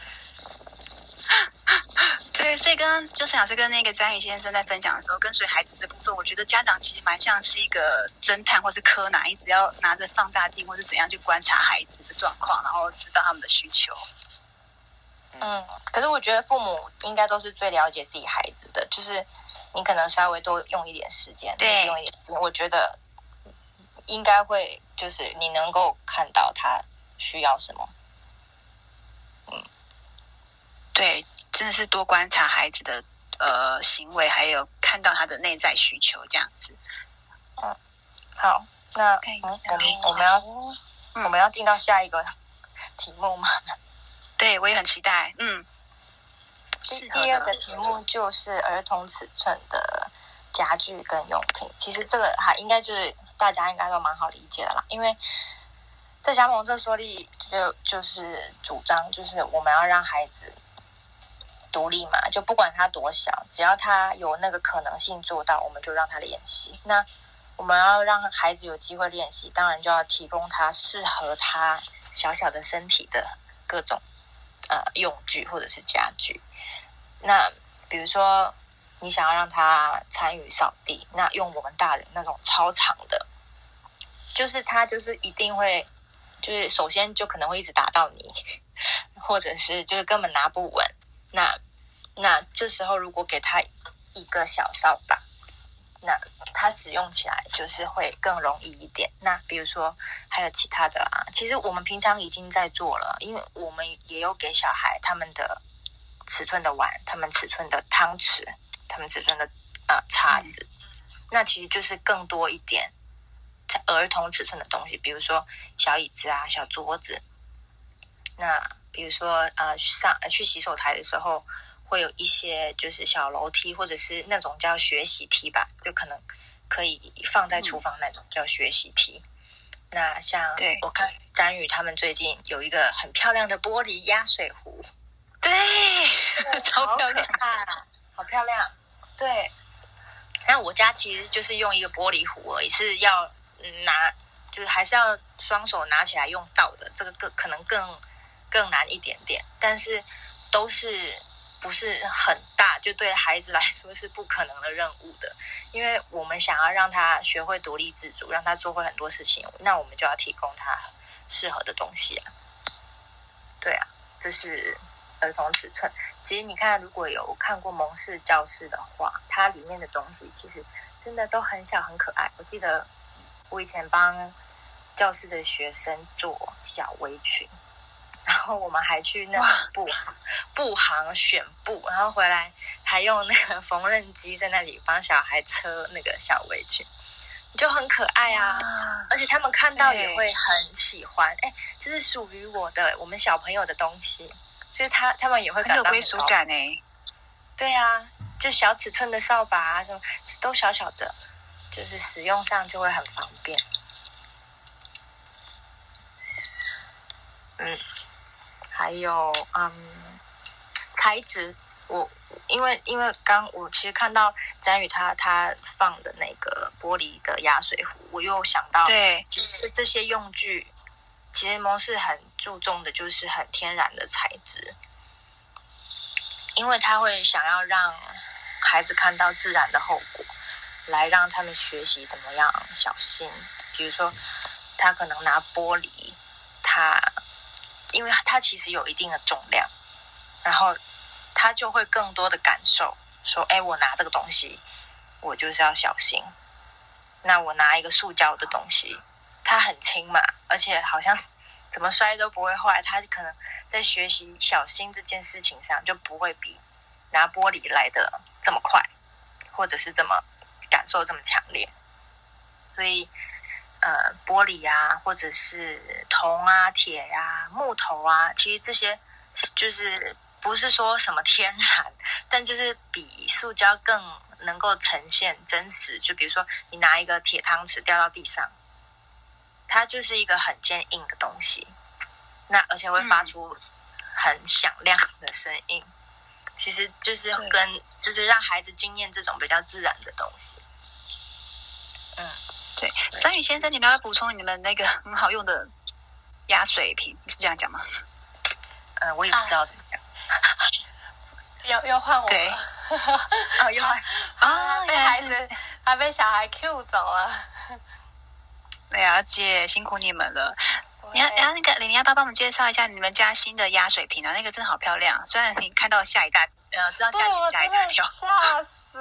[SPEAKER 5] (laughs)
[SPEAKER 2] 对，所以刚刚就是老师跟那个詹宇先生在分享的时候，跟随孩子这部分，我觉得家长其实蛮像是一个侦探或是柯南，一直要拿着放大镜或是怎样去观察孩子的状况，然后知道他们的需求。
[SPEAKER 4] 嗯，可是我觉得父母应该都是最了解自己孩子的，就是你可能稍微多用一点时间，
[SPEAKER 2] 对，
[SPEAKER 4] 用一点，我觉得应该会就是你能够看到他需要什么。
[SPEAKER 2] 嗯，对。真的是多观察孩子的呃行为，还有看到他的内在需求这样子。
[SPEAKER 4] 嗯，好，那我们我们要我们要进到下一个题目吗？(laughs)
[SPEAKER 2] 对，我也很期待。嗯，
[SPEAKER 4] 第第二个题目就是儿童尺寸的家具跟用品。其实这个还应该就是大家应该都蛮好理解的啦，因为在加盟这说力就就是主张，就是我们要让孩子。独立嘛，就不管他多小，只要他有那个可能性做到，我们就让他练习。那我们要让孩子有机会练习，当然就要提供他适合他小小的身体的各种呃用具或者是家具。那比如说，你想要让他参与扫地，那用我们大人那种超长的，就是他就是一定会，就是首先就可能会一直打到你，或者是就是根本拿不稳。那那这时候如果给他一个小扫把，那他使用起来就是会更容易一点。那比如说还有其他的啊，其实我们平常已经在做了，因为我们也有给小孩他们的尺寸的碗、他们尺寸的汤匙、他们尺寸的呃叉子。那其实就是更多一点儿童尺寸的东西，比如说小椅子啊、小桌子。那比如说，呃，上去洗手台的时候，会有一些就是小楼梯，或者是那种叫学习梯吧，就可能可以放在厨房那种叫学习梯。那像我看詹宇他们最近有一个很漂亮的玻璃压水壶，
[SPEAKER 2] 对，(laughs) 超漂亮，
[SPEAKER 4] 好漂亮。对，那我家其实就是用一个玻璃壶，而已是要拿，就是还是要双手拿起来用到的，这个更可能更。更难一点点，但是都是不是很大，就对孩子来说是不可能的任务的。因为我们想要让他学会独立自主，让他做会很多事情，那我们就要提供他适合的东西啊。对啊，这是儿童尺寸。其实你看，如果有看过蒙氏教室的话，它里面的东西其实真的都很小很可爱。我记得我以前帮教室的学生做小围裙，然后我们还去那种布布行选布，然后回来还用那个缝纫机在那里帮小孩车那个小围裙，就很可爱啊！而且他们看到也会很喜欢，哎，这是属于我的，我们小朋友的东西，所以他他们也会感到
[SPEAKER 2] 归属感哎。
[SPEAKER 4] 对啊，就小尺寸的扫把啊，什么都小小的，就是使用上就会很方便。嗯，还有嗯，材质，我因为因为刚我其实看到詹宇他他放的那个玻璃的压水壶，我又想到，
[SPEAKER 2] 对，
[SPEAKER 4] 其实这些用具，其实模式很注重的就是很天然的材质。因为他会想要让孩子看到自然的后果，来让他们学习怎么样小心。比如说，他可能拿玻璃，他因为他其实有一定的重量，然后他就会更多的感受说：“哎，我拿这个东西，我就是要小心。那我拿一个塑胶的东西，它很轻嘛，而且好像怎么摔都不会坏，他可能。”在学习小心这件事情上，就不会比拿玻璃来的这么快，或者是这么感受这么强烈。所以，呃，玻璃啊，或者是铜啊、铁呀、木头啊，其实这些就是不是说什么天然，但就是比塑胶更能够呈现真实。就比如说，你拿一个铁汤匙掉到地上，它就是一个很坚硬的东西。那而且会发出很响亮的声音，其实就是跟就是让孩子经验这种比较自然的东西。
[SPEAKER 2] 嗯，对，张宇先生，你们要补充你们那个 (laughs) 很好用的压水瓶，是这样讲吗？
[SPEAKER 4] 呃，我也不知道怎么样。(laughs)
[SPEAKER 3] 要要换我
[SPEAKER 2] 对，
[SPEAKER 4] 啊，要换 (laughs)
[SPEAKER 3] 啊，被孩子还被小孩 Q 走了。
[SPEAKER 2] 了解，辛苦你们了。你要，然后那个李宁要不要帮我们介绍一下你们家新的压水瓶啊？那个真的好漂亮，虽然你看到下一代，呃，知道价钱下一代
[SPEAKER 3] 票，吓死！(laughs)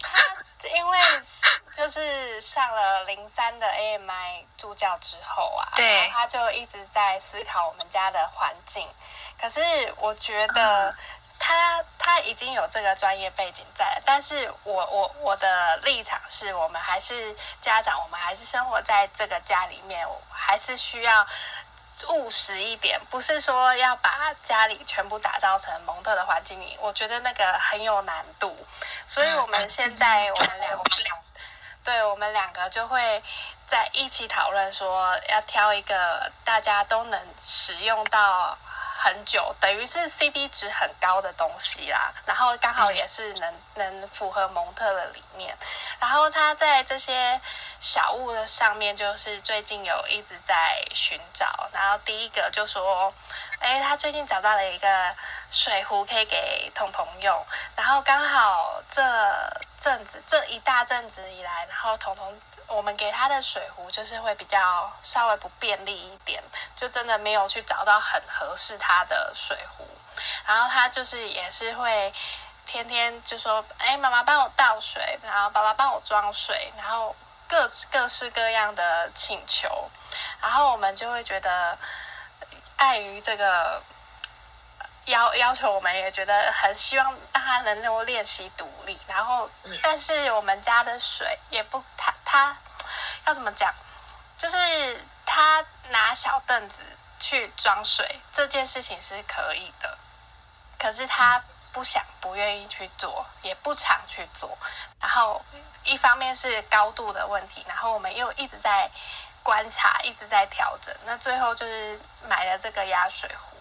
[SPEAKER 3] 他因为就是上了零三的 AMI 助教之后啊，
[SPEAKER 2] 对，
[SPEAKER 3] 他就一直在思考我们家的环境。可是我觉得。他他已经有这个专业背景在，但是我我我的立场是我们还是家长，我们还是生活在这个家里面，我还是需要务实一点，不是说要把家里全部打造成蒙特的环境里，我觉得那个很有难度，所以我们现在我们两，对我们两个就会在一起讨论说，要挑一个大家都能使用到。很久，等于是 CP 值很高的东西啦，然后刚好也是能能符合蒙特的理念，然后他在这些小物的上面，就是最近有一直在寻找，然后第一个就说，哎，他最近找到了一个水壶可以给彤彤用，然后刚好这阵子这一大阵子以来，然后彤彤。我们给他的水壶就是会比较稍微不便利一点，就真的没有去找到很合适他的水壶。然后他就是也是会天天就说：“哎，妈妈帮我倒水，然后爸爸帮我装水，然后各各式各样的请求。”然后我们就会觉得，碍于这个要要求，我们也觉得很希望让他能够练习独立。然后，但是我们家的水也不他。他要怎么讲？就是他拿小凳子去装水这件事情是可以的，可是他不想、不愿意去做，也不常去做。然后一方面是高度的问题，然后我们又一直在观察，一直在调整。那最后就是买了这个压水壶。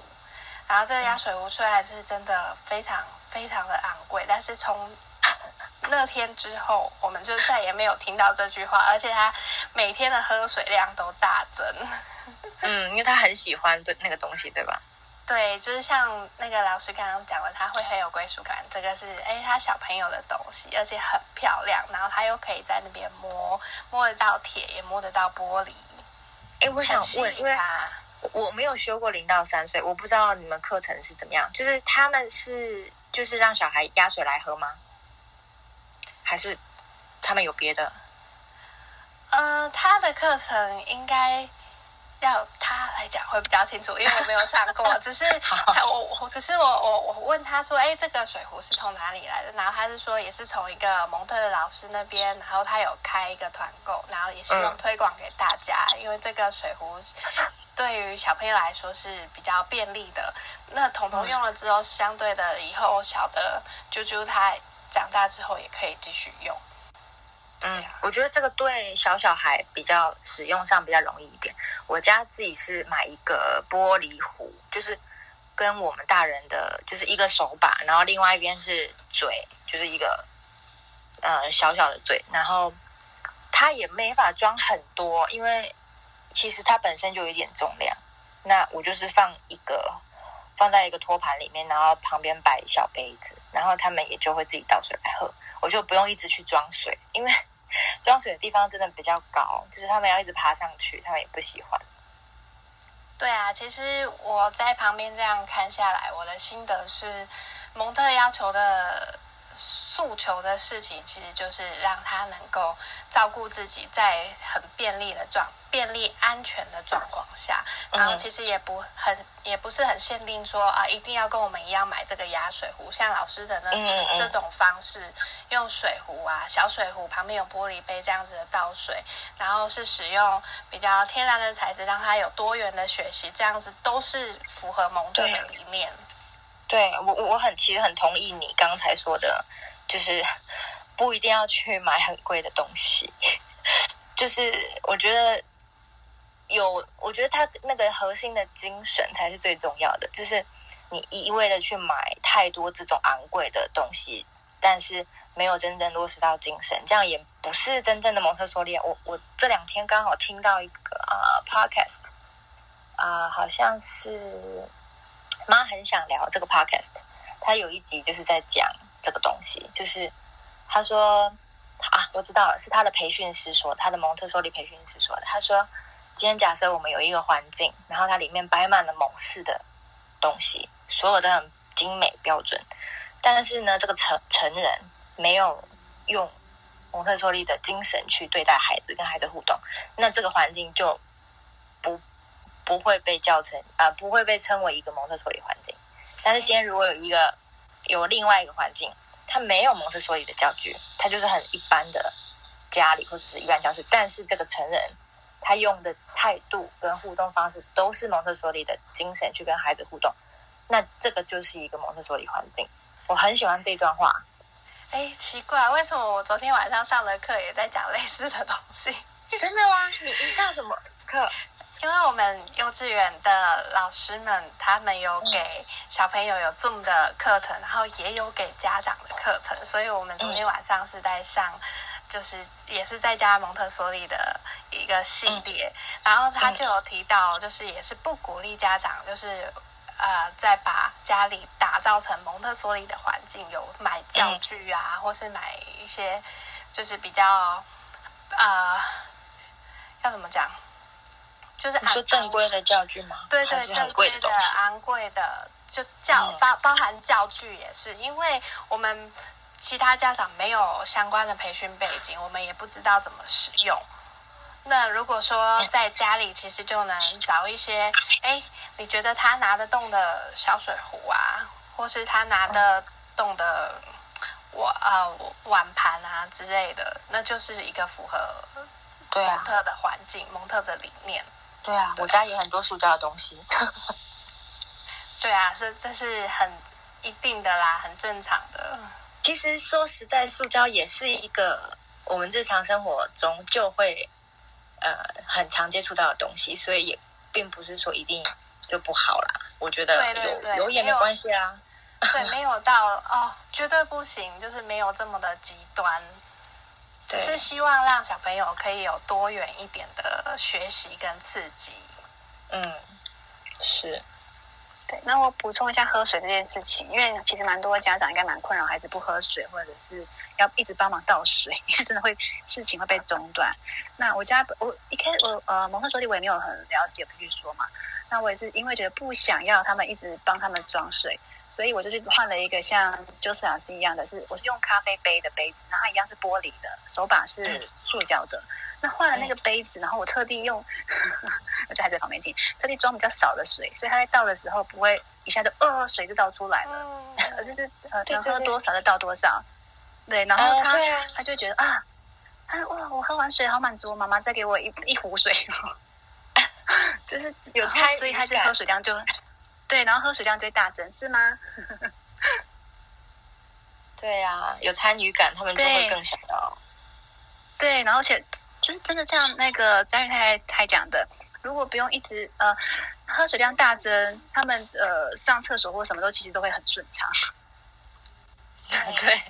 [SPEAKER 3] 然后这个压水壶虽然是真的非常非常的昂贵，但是从 (coughs) 那天之后，我们就再也没有听到这句话，而且他每天的喝水量都大增。(laughs)
[SPEAKER 4] 嗯，因为他很喜欢对那个东西，对吧？
[SPEAKER 3] 对，就是像那个老师刚刚讲的，他会很有归属感。这个是哎，他小朋友的东西，而且很漂亮，然后他又可以在那边摸，摸得到铁，也摸得到玻璃。
[SPEAKER 4] 哎，我想问，因为我没有修过零到三岁，我不知道你们课程是怎么样。就是他们是就是让小孩压水来喝吗？还是他们有别的？
[SPEAKER 3] 呃，他的课程应该要他来讲会比较清楚，因为我没有上过。(laughs) 只是我我只是我我我问他说，哎，这个水壶是从哪里来的？然后他是说也是从一个蒙特的老师那边，然后他有开一个团购，然后也希望推广给大家，因为这个水壶对于小朋友来说是比较便利的。那彤彤用了之后，相对的以后小的啾啾他长大之后也可以继续用。
[SPEAKER 4] 嗯，我觉得这个对小小孩比较使用上比较容易一点。我家自己是买一个玻璃壶，就是跟我们大人的就是一个手把，然后另外一边是嘴，就是一个呃小小的嘴，然后它也没法装很多，因为其实它本身就有一点重量。那我就是放一个放在一个托盘里面，然后旁边摆小杯子，然后他们也就会自己倒水来喝。我就不用一直去装水，因为 (laughs) 装水的地方真的比较高，就是他们要一直爬上去，他们也不喜欢。
[SPEAKER 3] 对啊，其实我在旁边这样看下来，我的心得是，蒙特要求的。诉求的事情，其实就是让他能够照顾自己，在很便利的状、便利安全的状况下，然后其实也不很，也不是很限定说啊，一定要跟我们一样买这个压水壶，像老师的那这种方式，用水壶啊，小水壶旁边有玻璃杯这样子的倒水，然后是使用比较天然的材质，让他有多元的学习，这样子都是符合蒙特的理念。
[SPEAKER 4] 对我，我很其实很同意你刚才说的，就是不一定要去买很贵的东西。(laughs) 就是我觉得有，我觉得他那个核心的精神才是最重要的。就是你一味的去买太多这种昂贵的东西，但是没有真正落实到精神，这样也不是真正的蒙特梭利。我我这两天刚好听到一个啊 podcast 啊，好像是。妈很想聊这个 podcast，他有一集就是在讲这个东西，就是他说啊，我知道了，是他的培训师说，他的蒙特梭利培训师说的。他说，今天假设我们有一个环境，然后它里面摆满了蒙氏的东西，所有的很精美标准，但是呢，这个成成人没有用蒙特梭利的精神去对待孩子，跟孩子互动，那这个环境就。不会被叫成啊，不会被称为一个蒙特梭利环境。但是今天如果有一个有另外一个环境，它没有蒙特梭利的教具，它就是很一般的家里或者是一般教室，但是这个成人他用的态度跟互动方式都是蒙特梭利的精神去跟孩子互动，那这个就是一个蒙特梭利环境。我很喜欢这段话。
[SPEAKER 3] 哎，奇怪，为什么我昨天晚上上的课也在讲类似的东西？
[SPEAKER 4] 真的吗？你你上什么课？
[SPEAKER 3] 因为我们幼稚园的老师们，他们有给小朋友有 Zoom 的课程，然后也有给家长的课程，所以我们昨天晚上是在上，就是也是在家蒙特梭利的一个系列，然后他就有提到，就是也是不鼓励家长，就是呃，在把家里打造成蒙特梭利的环境，有买教具啊，或是买一些就是比较呃，要怎么讲？就是
[SPEAKER 4] 说正规的教具吗？
[SPEAKER 3] 对对，正规的、昂贵的，就教包包含教具也是，因为我们其他家长没有相关的培训背景，我们也不知道怎么使用。那如果说在家里，其实就能找一些，哎，你觉得他拿得动的小水壶啊，或是他拿得动的碗呃碗盘啊之类的，那就是一个符合蒙特的环境、蒙特的理念。
[SPEAKER 4] 对啊，我家也很多塑胶的东西。(laughs)
[SPEAKER 3] 对啊，这这是很一定的啦，很正常的。
[SPEAKER 4] 其实说实在，塑胶也是一个我们日常生活中就会呃很常接触到的东西，所以也并不是说一定就不好啦。我觉得有有也没关系啊。
[SPEAKER 3] 对，没有到哦，绝对不行，就是没有这么的极端。只是希望让小朋友可以有多元一点的学习跟刺激。
[SPEAKER 4] 嗯，是。
[SPEAKER 1] 对，那我补充一下喝水这件事情，因为其实蛮多家长应该蛮困扰孩子不喝水，或者是要一直帮忙倒水，(laughs) 因为真的会事情会被中断。那我家我一开始我呃蒙特梭利我也没有很了解，不去说嘛。那我也是因为觉得不想要他们一直帮他们装水。所以我就去换了一个像就是老师一样的，是我是用咖啡杯的杯子，然后一样是玻璃的，手把是塑胶的。
[SPEAKER 2] 那换了那个杯子，然后我特地用，(laughs) 我就还在旁边听，特地装比较少的水，所以他在倒的时候不会一下就呃水就倒出来了，
[SPEAKER 3] 嗯，
[SPEAKER 2] 而就是呃能喝多少就倒多少。对，然后他、他就觉得啊，他说哇我喝完水好满足，妈妈再给我一一壶水，(laughs) 就是 (laughs)
[SPEAKER 4] 有参与
[SPEAKER 2] 所以他就
[SPEAKER 4] 感
[SPEAKER 2] 喝水量就对，然后喝水量最大增，是吗？(laughs)
[SPEAKER 4] 对呀、有参与感，他们就会更想要。
[SPEAKER 2] 对，然后而且就是真的像那个张玉太太讲的，如果不用一直呃喝水量大增，他们呃上厕所或什么都其实都会很顺畅。(laughs)
[SPEAKER 4] 对，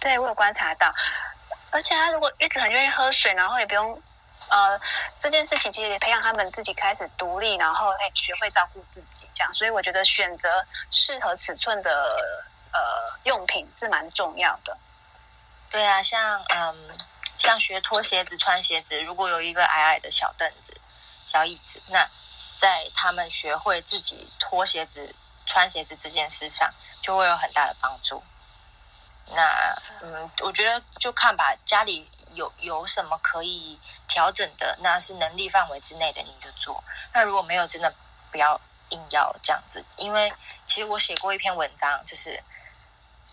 [SPEAKER 2] 对我有观察到，而且他如果一直很愿意喝水，然后也不用呃这件事情，其实也培养他们自己开始独立，然后可以学会照顾自己，这样。所以我觉得选择适合尺寸的呃用品是蛮重要的。
[SPEAKER 4] 对啊，像嗯，像学脱鞋子、穿鞋子，如果有一个矮矮的小凳子、小椅子，那在他们学会自己脱鞋子、穿鞋子这件事上，就会有很大的帮助。那嗯，我觉得就看吧，家里有有什么可以调整的，那是能力范围之内的，你就做。那如果没有，真的不要硬要这样子，因为其实我写过一篇文章，就是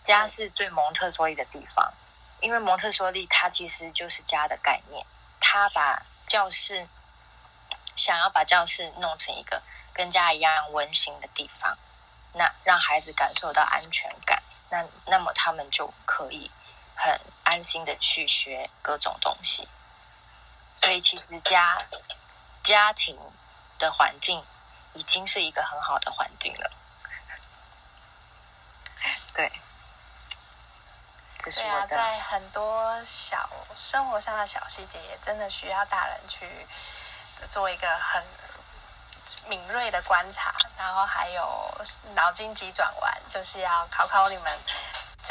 [SPEAKER 4] 家是最蒙特梭利的地方。因为蒙特梭利它其实就是家的概念，他把教室想要把教室弄成一个跟家一样温馨的地方，那让孩子感受到安全感，那那么他们就可以很安心的去学各种东西。所以其实家家庭的环境已经是一个很好的环境了。(laughs) 对。这是，我的
[SPEAKER 3] 在很多小生活上的小细节，也真的需要大人去做一个很敏锐的观察，然后还有脑筋急转弯，就是要考考你们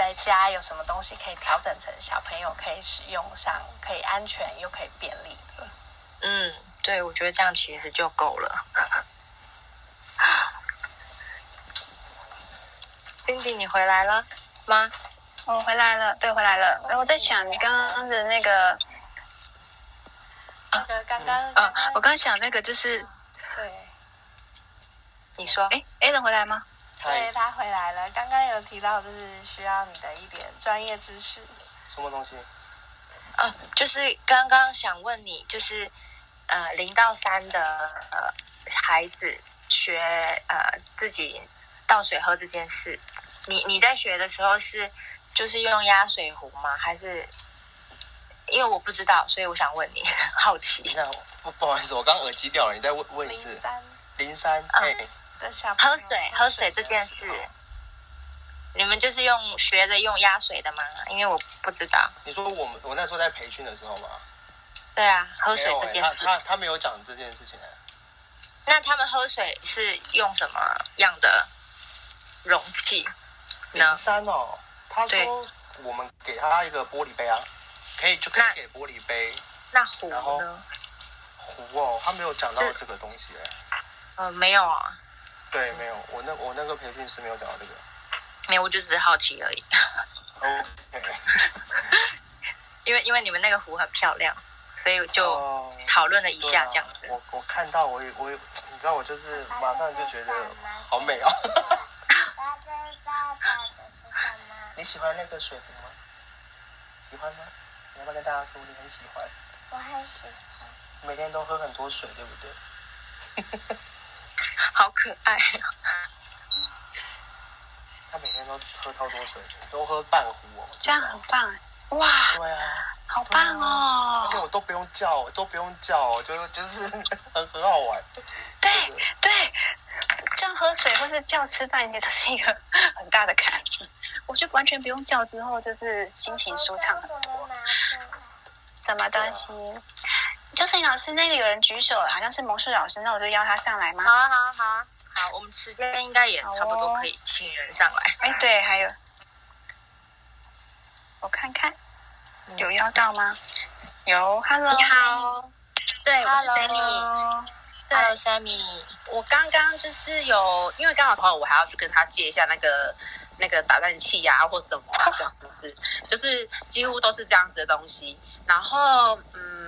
[SPEAKER 3] 在家有什么东西可以调整成小朋友可以使用上，可以安全又可以便利的。
[SPEAKER 4] 嗯，对，我觉得这样其实就够了。(laughs) Cindy，你回来了吗？
[SPEAKER 2] 我、回来了，对，回来了。然后我在想你刚刚的那个
[SPEAKER 3] 那个刚刚
[SPEAKER 2] 啊，我刚刚想那个就是，
[SPEAKER 3] 对
[SPEAKER 4] 你说，
[SPEAKER 2] 哎 a n 回来吗？
[SPEAKER 3] 对，他回来了。刚刚有提到，就是需要你的一点专业知识。
[SPEAKER 5] 什么东西？
[SPEAKER 4] 啊，就是刚刚想问你，就是呃，零到三的呃孩子学呃自己倒水喝这件事，你你在学的时候是就是用压水壶吗？还是因为我不知道，所以我想问你，(laughs) 好奇。
[SPEAKER 5] 那不不好意思，我刚刚耳机掉了，你再问问一次
[SPEAKER 3] 零。三
[SPEAKER 5] 零三，
[SPEAKER 4] 嗯
[SPEAKER 5] 哎，
[SPEAKER 3] 的小朋友
[SPEAKER 4] 喝水喝水这件事，你们就是用学着用压水的吗？因为我不知道。
[SPEAKER 5] 你说我们我那时候在培训的时候吗，
[SPEAKER 4] 对啊，喝水这件事。
[SPEAKER 5] 他他他没有讲这件事情哎。
[SPEAKER 4] 那他们喝水是用什么样的容器
[SPEAKER 5] 零
[SPEAKER 4] 呢？
[SPEAKER 5] 三哦，他
[SPEAKER 4] 对
[SPEAKER 5] 说我们给他一个玻璃杯啊，可以就可以给玻璃杯
[SPEAKER 4] 那壶呢？
[SPEAKER 5] 壶哦，他没有讲到这个东西哎。
[SPEAKER 4] 呃，没有啊，
[SPEAKER 5] 对，没有，我那我那个培训是没有讲到这个。
[SPEAKER 4] 没有，我就只是好奇而已。
[SPEAKER 5] 哦，(laughs)
[SPEAKER 4] 因为因为你们那个湖很漂亮，所以就
[SPEAKER 5] 哦
[SPEAKER 4] 讨论了一下这样子。
[SPEAKER 5] 我我看到我也我也，你知道我就是马上就觉得好美啊。
[SPEAKER 6] 爸知道的是什么？(laughs)
[SPEAKER 5] 你喜欢那个水壶吗？喜欢吗？你要不要跟大家说你很喜欢？
[SPEAKER 6] 我很喜欢。
[SPEAKER 5] 每天都喝很多水，对不对？(laughs)
[SPEAKER 4] 好可爱。
[SPEAKER 5] 他每天都喝超多水，都喝半壶哦。
[SPEAKER 2] 这样很棒，哇，
[SPEAKER 5] 对啊，
[SPEAKER 2] 好棒哦
[SPEAKER 5] 而且
[SPEAKER 2] 哦！
[SPEAKER 5] 我都不用叫，都不用叫，就就是 (laughs) 很很好玩。
[SPEAKER 2] 对对，这样喝水或是叫吃饭，也是一个很大的坎。我就完全不用叫，之后就是心情舒畅很多。
[SPEAKER 6] 怎么
[SPEAKER 2] 东西？就是老师那个有人举手了，好像是魔术老师，那我就邀他上来吗
[SPEAKER 4] 好？啊，好啊，好啊，好，我们时间应该也差不多可以请人上来。
[SPEAKER 2] 哎，对，还有，我看看有邀到吗？有，Hello，
[SPEAKER 7] 你好，对，我是 Sammy。
[SPEAKER 4] Hello Sammy，
[SPEAKER 7] 我刚刚就是有，因为刚好的话，我还要去跟他借一下那个那个打蛋器呀、或什么啊，这样子，就是几乎都是这样子的东西。然后嗯，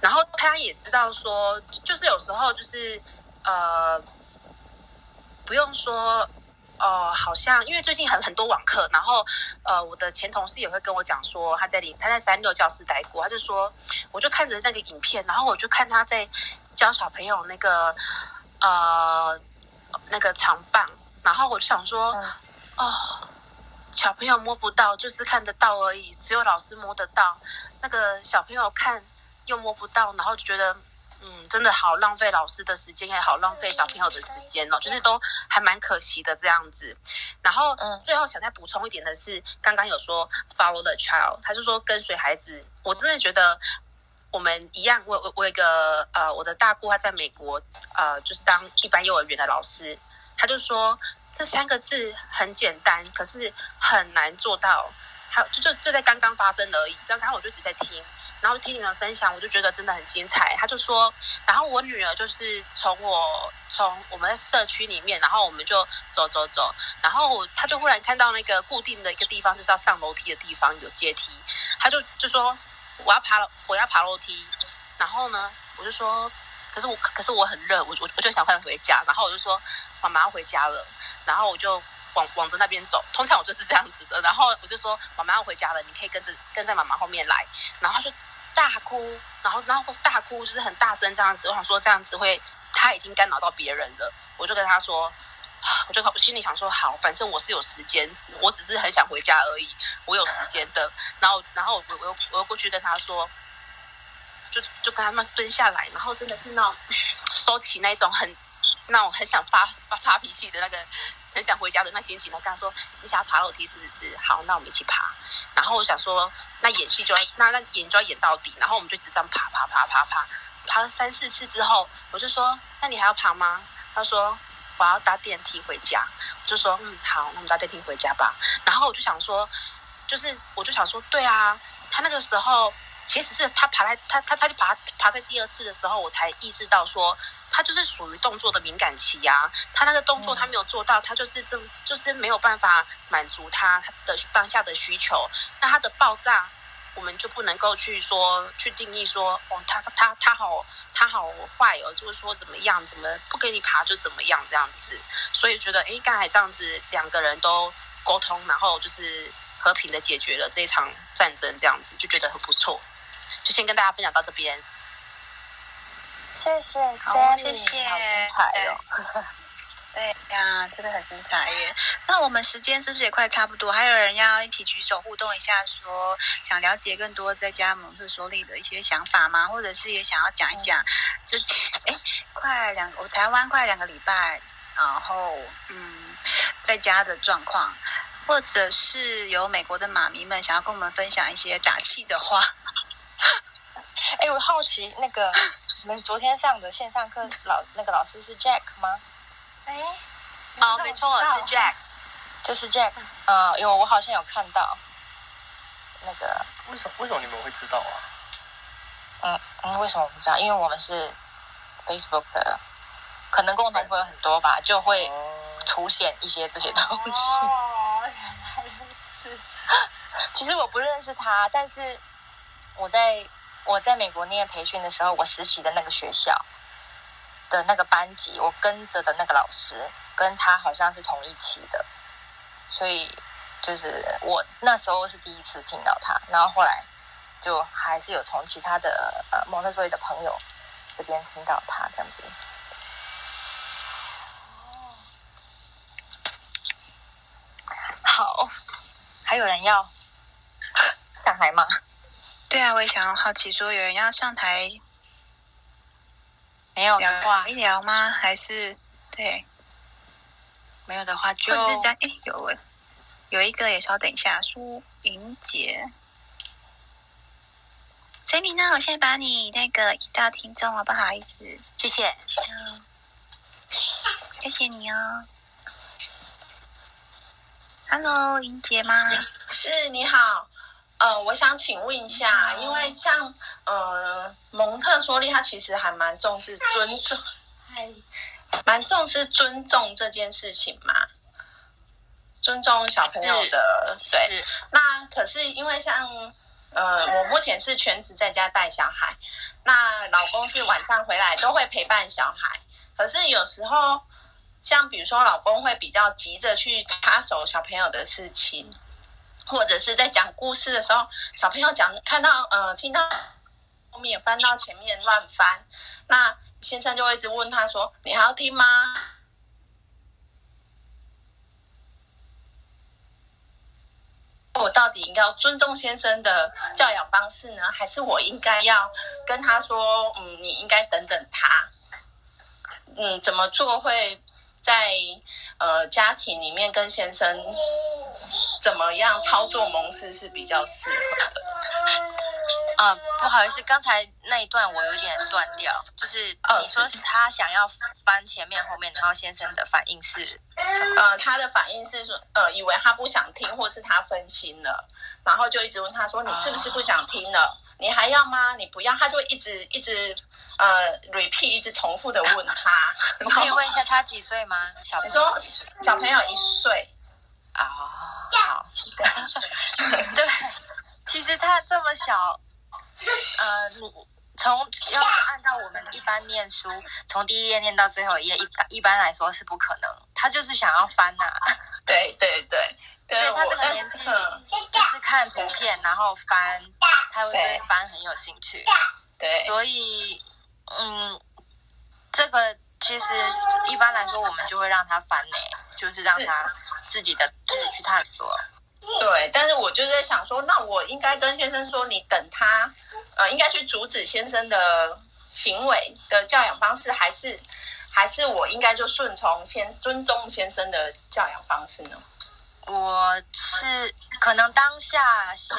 [SPEAKER 7] 然后他也知道说，就是有时候就是呃，不用说。哦，好像因为最近很很多网课，然后呃，我的前同事也会跟我讲说，他在里他在三六教室待过，他就说，我就看着那个影片，然后我就看他在教小朋友那个呃那个长棒，然后我就想说，哦，小朋友摸不到，就是看得到而已，只有老师摸得到，那个小朋友看又摸不到，然后就觉得。嗯，真的好浪费老师的时间，也好浪费小朋友的时间哦，就是都还蛮可惜的这样子。然后，嗯，最后想再补充一点的是，刚刚有说 follow the child，他就说跟随孩子。我真的觉得我们一样，我我我有一个呃，我的大姑她在美国呃，就是当一般幼儿园的老师，他就说这三个字很简单，可是很难做到。还就就就在刚刚发生而已，刚刚我就一直在听。然后听你们分享，我就觉得真的很精彩。他就说，然后我女儿就是从我从我们的社区里面，然后我们就走走走，然后他就忽然看到那个固定的一个地方，就是要上楼梯的地方有阶梯，他就就说我要爬我要爬楼梯。然后呢，我就说，可是我可是我很热，我我我就想快回家。然后我就说妈妈要回家了，然后我就往往着那边走。通常我就是这样子的。然后我就说妈妈要回家了，你可以跟着跟在妈妈后面来。然后他就。大哭，然后然后大哭就是很大声这样子。我想说这样子会，他已经干扰到别人了。我就跟他说，(sighs) 我就我心里想说好，反正我是有时间，我只是很想回家而已，我有时间的。然后然后我我又我又过去跟他说，就就跟他们蹲下来，然后真的是那种收起那种很那种很想发发发脾气的那个。很想回家的那心情，我跟他说：“你想要爬楼梯是不是？好，那我们一起爬。”然后我想说，那演戏就要那那演就要演到底。然后我们就一直这样爬爬爬爬爬，爬了三四次之后，我就说：“那你还要爬吗？”他说：“我要搭电梯回家。”我就说：“嗯，好，那我们搭电梯回家吧。”然后我就想说，就是我就想说，对啊，他那个时候其实是他爬在他他他就爬爬在第二次的时候，我才意识到说。他就是属于动作的敏感期呀，他那个动作他没有做到，他就是这就是没有办法满足他的当下的需求。那他的爆炸，我们就不能够去说去定义说，哦，他他他好他好坏哦，就是说怎么样，怎么不给你爬就怎么样这样子。所以觉得，哎，刚才这样子两个人都沟通，然后就是和平的解决了这场战争，这样子就觉得很不错。就先跟大家分享到这边。
[SPEAKER 4] 谢谢，
[SPEAKER 2] 好，谢谢，
[SPEAKER 4] 好精彩哦！(laughs)
[SPEAKER 2] 对呀，真的很精彩耶。那我们时间是不是也快差不多？还有人要一起举手互动一下，说想了解更多在家蒙特梭利的一些想法吗？或者是也想要讲一讲之前，哎，快两，我台湾快两个礼拜，然后嗯，在家的状况，或者是有美国的妈咪们想要跟我们分享一些打气的话。(laughs)
[SPEAKER 4] 哎，我好奇那个。你们昨天上的线上课老那个老师是 Jack 吗？
[SPEAKER 3] 哎，
[SPEAKER 7] 哦，没错，是 Jack，
[SPEAKER 4] 就是 Jack。嗯，因为我好像有看到那个。
[SPEAKER 5] 为什么？为什么你们会知道啊？
[SPEAKER 4] 嗯嗯，为什么我不知道？因为我们是 Facebook 的，可能共同朋友很多吧，就会出现一些这些东西。
[SPEAKER 3] 哦，原来如此。(laughs)
[SPEAKER 4] 其实我不认识他，但是我在。我在美国念培训的时候，我实习的那个学校的那个班级，我跟着的那个老师跟他好像是同一期的，所以就是我那时候是第一次听到他，然后后来就还是有从其他的呃蒙特梭利的朋友这边听到他这样子。好，还有人要 (laughs) 上台吗？
[SPEAKER 2] 对啊，我也想要好奇，说有人要上台，
[SPEAKER 4] 没有的话
[SPEAKER 2] 一聊吗？还是对，
[SPEAKER 4] 没有的话就
[SPEAKER 2] 或者在哎有有一个也稍等一下，苏莹姐，谁名呢？我先把你那个移到听众了，不好意思，
[SPEAKER 7] 谢谢，
[SPEAKER 2] 谢谢你哦。Hello，莹姐吗？
[SPEAKER 8] 是，你好。呃，我想请问一下，因为像呃蒙特梭利，他其实还蛮重视尊重，蛮重视尊重这件事情嘛，尊重小朋友的对。那可是因为像呃，我目前是全职在家带小孩，那老公是晚上回来都会陪伴小孩。可是有时候，像比如说，老公会比较急着去插手小朋友的事情，或者是在讲故事的时候，小朋友讲看到呃听到后面翻到前面乱翻，那先生就会一直问他说：“你还要听吗？”我到底应该要尊重先生的教养方式呢，还是我应该要跟他说，嗯，你应该等等他，嗯，怎么做会在呃家庭里面跟先生怎么样操作模式是比较适合的？
[SPEAKER 4] 啊、不好意思，刚才那一段我有点断掉，就是
[SPEAKER 8] 哦
[SPEAKER 4] 你说他想要翻前面后面，然后先生的反应是？
[SPEAKER 8] 呃，他的反应是说，呃，以为他不想听，或是他分心了，然后就一直问他说：“你是不是不想听了？你还要吗？你不要？”他就一直一直呃 repeat，一直重复的问他。(laughs)
[SPEAKER 4] 我可以问一下他几岁吗？小朋
[SPEAKER 8] 你说
[SPEAKER 4] 友几岁？
[SPEAKER 8] 小朋友一岁，
[SPEAKER 4] 啊、好，(laughs) 对，其实他这么小，呃，你从要是按照我们一般念书，从第一页念到最后一页，一般一般来说是不可能。他就是想要翻呐、
[SPEAKER 8] 对对对对，
[SPEAKER 4] 对他这个年纪
[SPEAKER 8] 嗯，
[SPEAKER 4] 就是看图片然后翻，他会对
[SPEAKER 8] 对
[SPEAKER 4] 翻很有兴趣。
[SPEAKER 8] 对
[SPEAKER 4] 所以，嗯，这个其实一般来说，我们就会让他翻呢，就是让他自己的自己去探索。
[SPEAKER 8] 对，但是我就在想说，那我应该跟先生说，你等他，呃，应该去阻止先生的行为的教养方式，还是还是我应该就顺从先尊重先生的教养方式呢？
[SPEAKER 4] 我是可能当下先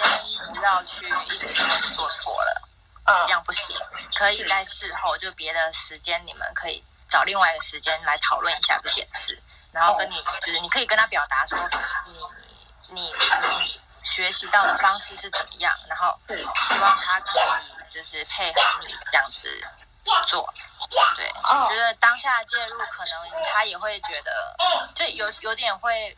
[SPEAKER 4] 不要去一直做错了，
[SPEAKER 8] 嗯
[SPEAKER 4] 这样不行。可以在事后就别的时间，你们可以找另外一个时间来讨论一下这件事，然后跟你就是你可以跟他表达说你你你学习到的方式是怎么样，然后希望他可以就是配合你这样子做。对，
[SPEAKER 8] 哦
[SPEAKER 4] 我觉得当下介入，可能他也会觉得就有有点会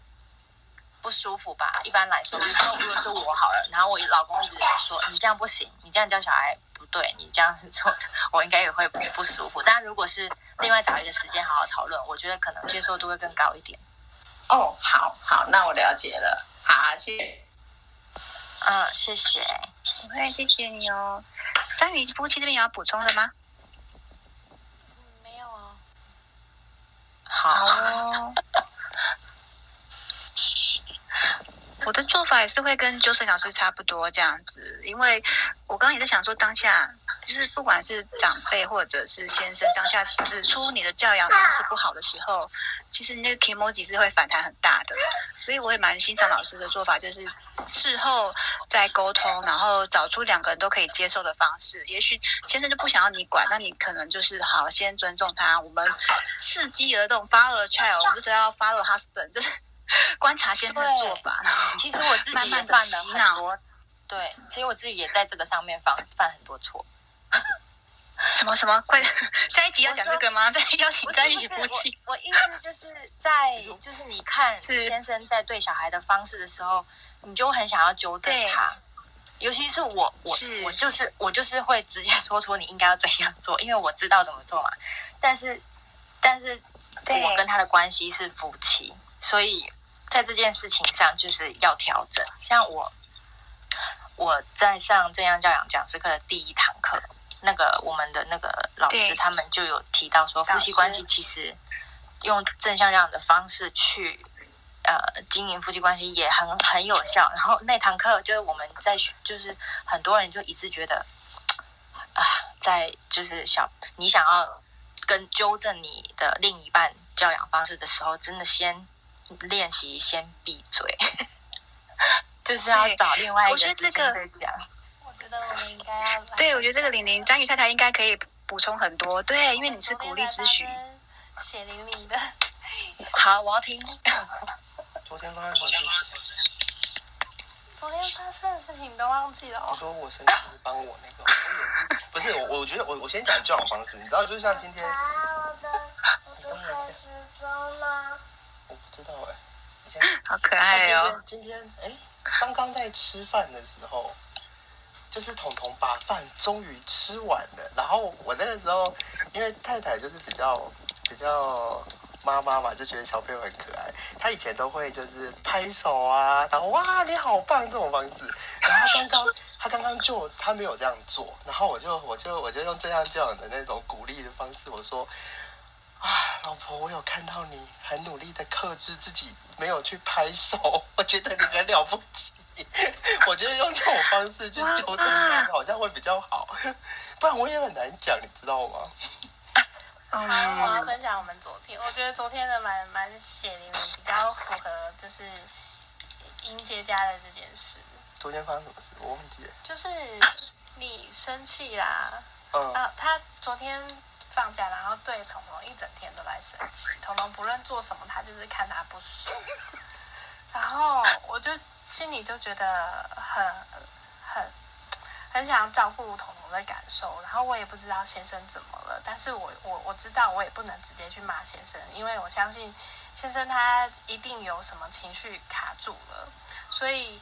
[SPEAKER 4] 不舒服吧。一般来说，比如说如果是我好了，然后我老公一直说你这样不行，你这样教小孩不对，你这样做，(laughs) 我应该也会不不舒服。但如果是另外找一个时间好好讨论，我觉得可能接受度会更高一点。
[SPEAKER 8] 哦，好好，那我了解了。好，谢谢。
[SPEAKER 4] 嗯，谢谢。
[SPEAKER 2] 不会，谢谢你哦。张宇夫妻这边有要补充的吗？
[SPEAKER 3] 没有啊，
[SPEAKER 4] 好，
[SPEAKER 2] 哦。我的做法还是会跟纠生老师差不多这样子，因为我刚刚也在想说，当下就是不管是长辈或者是先生，当下指出你的教养方式不好的时候，其实那个 emoji 是会反弹很大的，所以我也蛮欣赏老师的做法，就是事后再沟通，然后找出两个人都可以接受的方式。也许先生就不想要你管，那你可能就是好先尊重他，我们伺机而动，follow the child，我们就是要 follow husband，就是 (laughs) 观察先生的做法，
[SPEAKER 4] 其实我自己也犯了很多，对，其实我自己也在这个上面犯犯很多错。
[SPEAKER 2] 什么什么，快点，(laughs) 下一集要讲这个吗？再邀 (laughs) 请
[SPEAKER 4] 不是
[SPEAKER 2] 张宇夫妻。
[SPEAKER 4] 我我意思就是在就是你看先生在对小孩的方式的时候，你就很想要纠正他。尤其是我，我
[SPEAKER 2] 是
[SPEAKER 4] 我就是我就是会直接说出你应该要怎样做，因为我知道怎么做嘛。但是，但是我跟他的关系是夫妻，所以在这件事情上就是要调整。像我，我在上正向教养讲师课的第一堂课，那个我们的那个老师他们就有提到说，夫妻关系其实用正向教养的方式去呃经营夫妻关系也很很有效。然后那堂课就是我们在学就是很多人就一致觉得啊，在就是想你想要跟纠正你的另一半教养方式的时候，真的先练习先闭嘴，(laughs) 就是要找另外一
[SPEAKER 2] 我
[SPEAKER 4] 个
[SPEAKER 2] 这个
[SPEAKER 4] 再讲。
[SPEAKER 3] 我觉得我们应该要。
[SPEAKER 2] 对，我觉得这个玲玲张宇太太应该可以补充很多。对，因为你是鼓励咨询。
[SPEAKER 3] 血淋淋的。
[SPEAKER 4] 好，我要听。(laughs)
[SPEAKER 5] 昨天发生什么事情？
[SPEAKER 3] 昨天发生的事情你都忘记了
[SPEAKER 5] 我
[SPEAKER 3] 哦。
[SPEAKER 5] 说我生气帮我那个，(laughs) 不是我？我觉得我我先讲教养方式，你知道，就是像今天，
[SPEAKER 6] 啊，我的我的手指中呢？
[SPEAKER 5] 知道哎、(laughs)
[SPEAKER 2] 好可爱哦！
[SPEAKER 5] 今天哎，刚刚在吃饭的时候，就是彤彤把饭终于吃完了，然后我那个时候因为太太就是比较比较妈妈嘛，就觉得小朋友很可爱，她以前都会就是拍手啊，然后哇你好棒这种方式，然后她刚刚她刚刚就她没有这样做，然后我就我就我就用这样这样的那种鼓励的方式，我说。啊，老婆，我有看到你很努力的克制自己，没有去拍手，我觉得你很了不起。我觉得用这种方式去纠正他，好像会比较好，不然我也很难讲，你知道吗？
[SPEAKER 3] 好，我要分享我们昨天，我觉得昨天的蛮蛮血淋淋，比较符合就是迎接家的这件事。
[SPEAKER 5] 昨天发生什么事？我忘记了。
[SPEAKER 3] 就是你生气啦，
[SPEAKER 5] 嗯，
[SPEAKER 3] 啊，他昨天放假，然后对彤彤一整天都在生气，(laughs) 彤彤不论做什么，他就是看他不爽，(laughs) 然后我就心里就觉得很很很想要照顾彤彤的感受，然后我也不知道先生怎么了，但是我我我知道我也不能直接去骂先生，因为我相信先生他一定有什么情绪卡住了，所以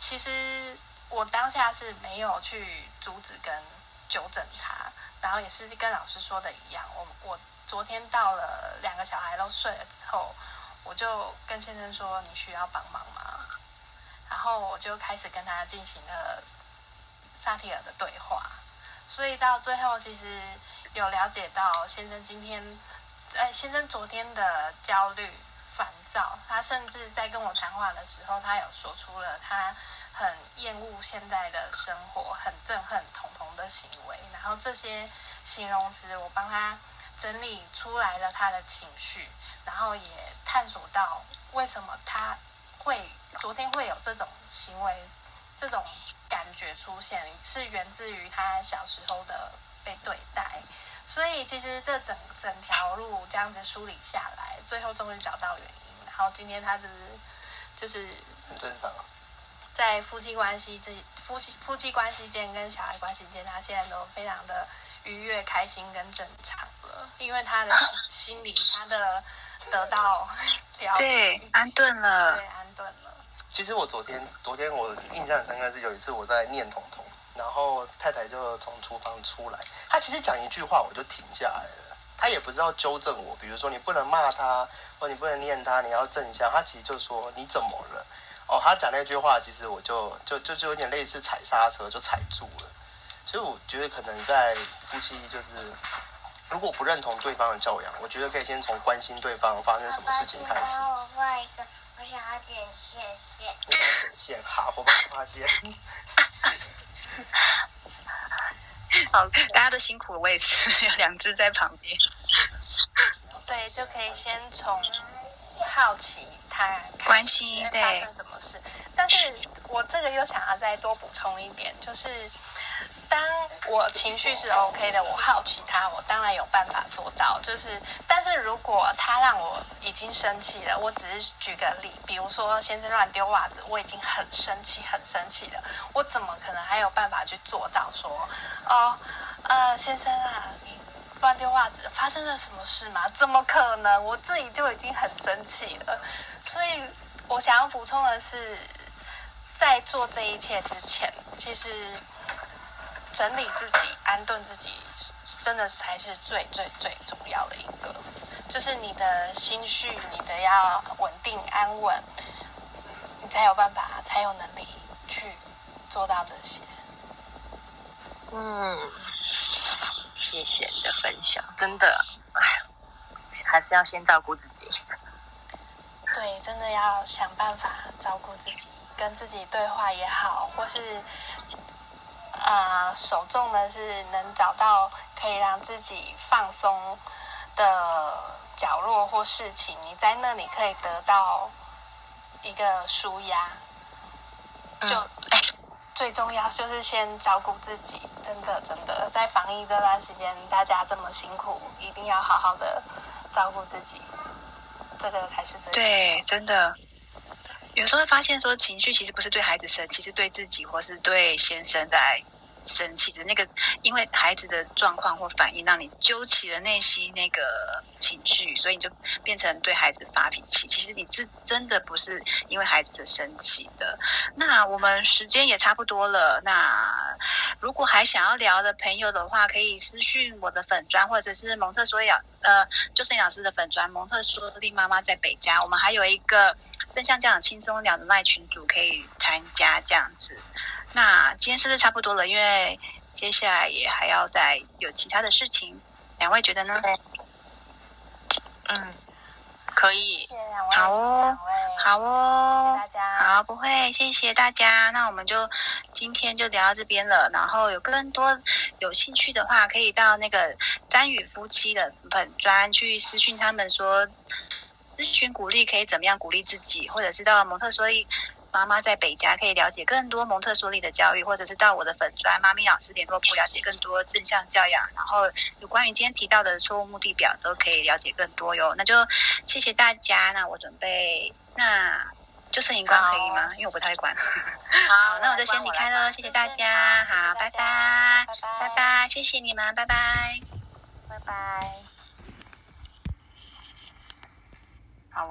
[SPEAKER 3] 其实我当下是没有去阻止跟纠正他，然后也是跟老师说的一样，我我昨天到了两个小孩都睡了之后，我就跟先生说你需要帮忙吗？然后我就开始跟他进行了萨提尔的对话，所以到最后其实有了解到先生今天，哎，先生昨天的焦虑、烦躁，他甚至在跟我谈话的时候，他有说出了他很厌恶现在的生活，很憎恨彤彤的行为，然后这些形容词我帮他整理出来了他的情绪，然后也探索到为什么他会昨天会有这种行为、这种感觉出现，是源自于他小时候的被对待。所以其实这整整条路这样子梳理下来，最后终于找到原因。然后今天他就是就是
[SPEAKER 5] 很正常。
[SPEAKER 3] 在夫妻关系这夫妻夫妻关系间跟小孩关系间，他现在都非常的愉悦、开心跟正常了，因为他的心 (laughs) 理他的得到
[SPEAKER 2] 对，安顿了
[SPEAKER 3] 对，安顿了。
[SPEAKER 5] 其实我昨天，昨天我印象很深刻是有一次我在念彤彤，然后太太就从厨房出来，她其实讲一句话我就停下来了，她也不知道纠正我，比如说你不能骂她，或你不能念她，你要正向，她其实就说你怎么了？哦，他讲那句话，其实我就就就就有点类似踩刹车，就踩住了，所以我觉得可能在夫妻就是。如果不认同对方的教养，我觉得可以先从关心对方发生什么事情开始。
[SPEAKER 6] 帮我画一个，我想要点线线。
[SPEAKER 5] 我想要剪线，好，我帮你画线。(laughs)
[SPEAKER 2] 好，大家都辛苦了，我也是有两只在旁边。
[SPEAKER 3] 对，就可以先从好奇他
[SPEAKER 2] 关心
[SPEAKER 3] 发生什么事。但是我这个又想要再多补充一点，就是当我情绪是 OK 的，我好奇他，我当然有办法做到。就是，但是如果他让我已经生气了，我只是举个例，比如说先生乱丢袜子，我已经很生气，很生气了，我怎么可能还有办法去做到说，哦，呃，先生啊，你乱丢袜子，发生了什么事吗？怎么可能？我自己就已经很生气了。所以我想要补充的是，在做这一切之前，其实整理自己、安顿自己，真的才是最最最重要的一个。就是你的心绪，你的要稳定安稳，你才有办法，才有能力去做到这些。
[SPEAKER 4] 嗯，谢谢你的分享，真的，哎，还是要先照顾自己。
[SPEAKER 3] 对，真的要想办法照顾自己，跟自己对话也好，或是啊、呃，首重的是能找到可以让自己放松的角落或事情，你在那里可以得到一个舒压。就、哎最重要就是先照顾自己，真的真的，在防疫这段时间，大家这么辛苦，一定要好好的照顾自己，这个才是最
[SPEAKER 2] 对，真的，有时候会发现说，情绪其实不是对孩子生气，是对自己或是对先生在生气，只是那个因为孩子的状况或反应让你揪起了内心那个情绪，所以你就变成对孩子发脾气。其实你是真的不是因为孩子的生气的。那我们时间也差不多了，那如果还想要聊的朋友的话，可以私讯我的粉砖，或者是蒙特梭利呃，就是老师的粉砖蒙特梭利妈妈在北家，我们还有一个。正像这样轻松聊的那群主可以参加这样子，那今天是不是差不多了？因为接下来也还要再有其他的事情，两位觉得呢？
[SPEAKER 4] 嗯，可以。
[SPEAKER 2] 好哦，好哦，
[SPEAKER 3] 谢谢大家。
[SPEAKER 2] 好，不会，谢谢大家。那我们就今天就聊到这边了。然后有更多有兴趣的话，可以到那个詹宇夫妻的本专去私讯他们说。咨询鼓励可以怎么样鼓励自己，或者是到蒙特梭利妈妈在北家可以了解更多蒙特梭利的教育，或者是到我的粉砖妈咪老师联络部了解更多正向教养，然后有关于今天提到的错误目的表都可以了解更多哟。那就谢谢大家，那我准备那就剩荧光可以吗？因为我不太会管。好，那我就先离开了，谢谢大家，好，拜拜，拜拜，谢谢你们，拜拜，
[SPEAKER 4] 拜拜。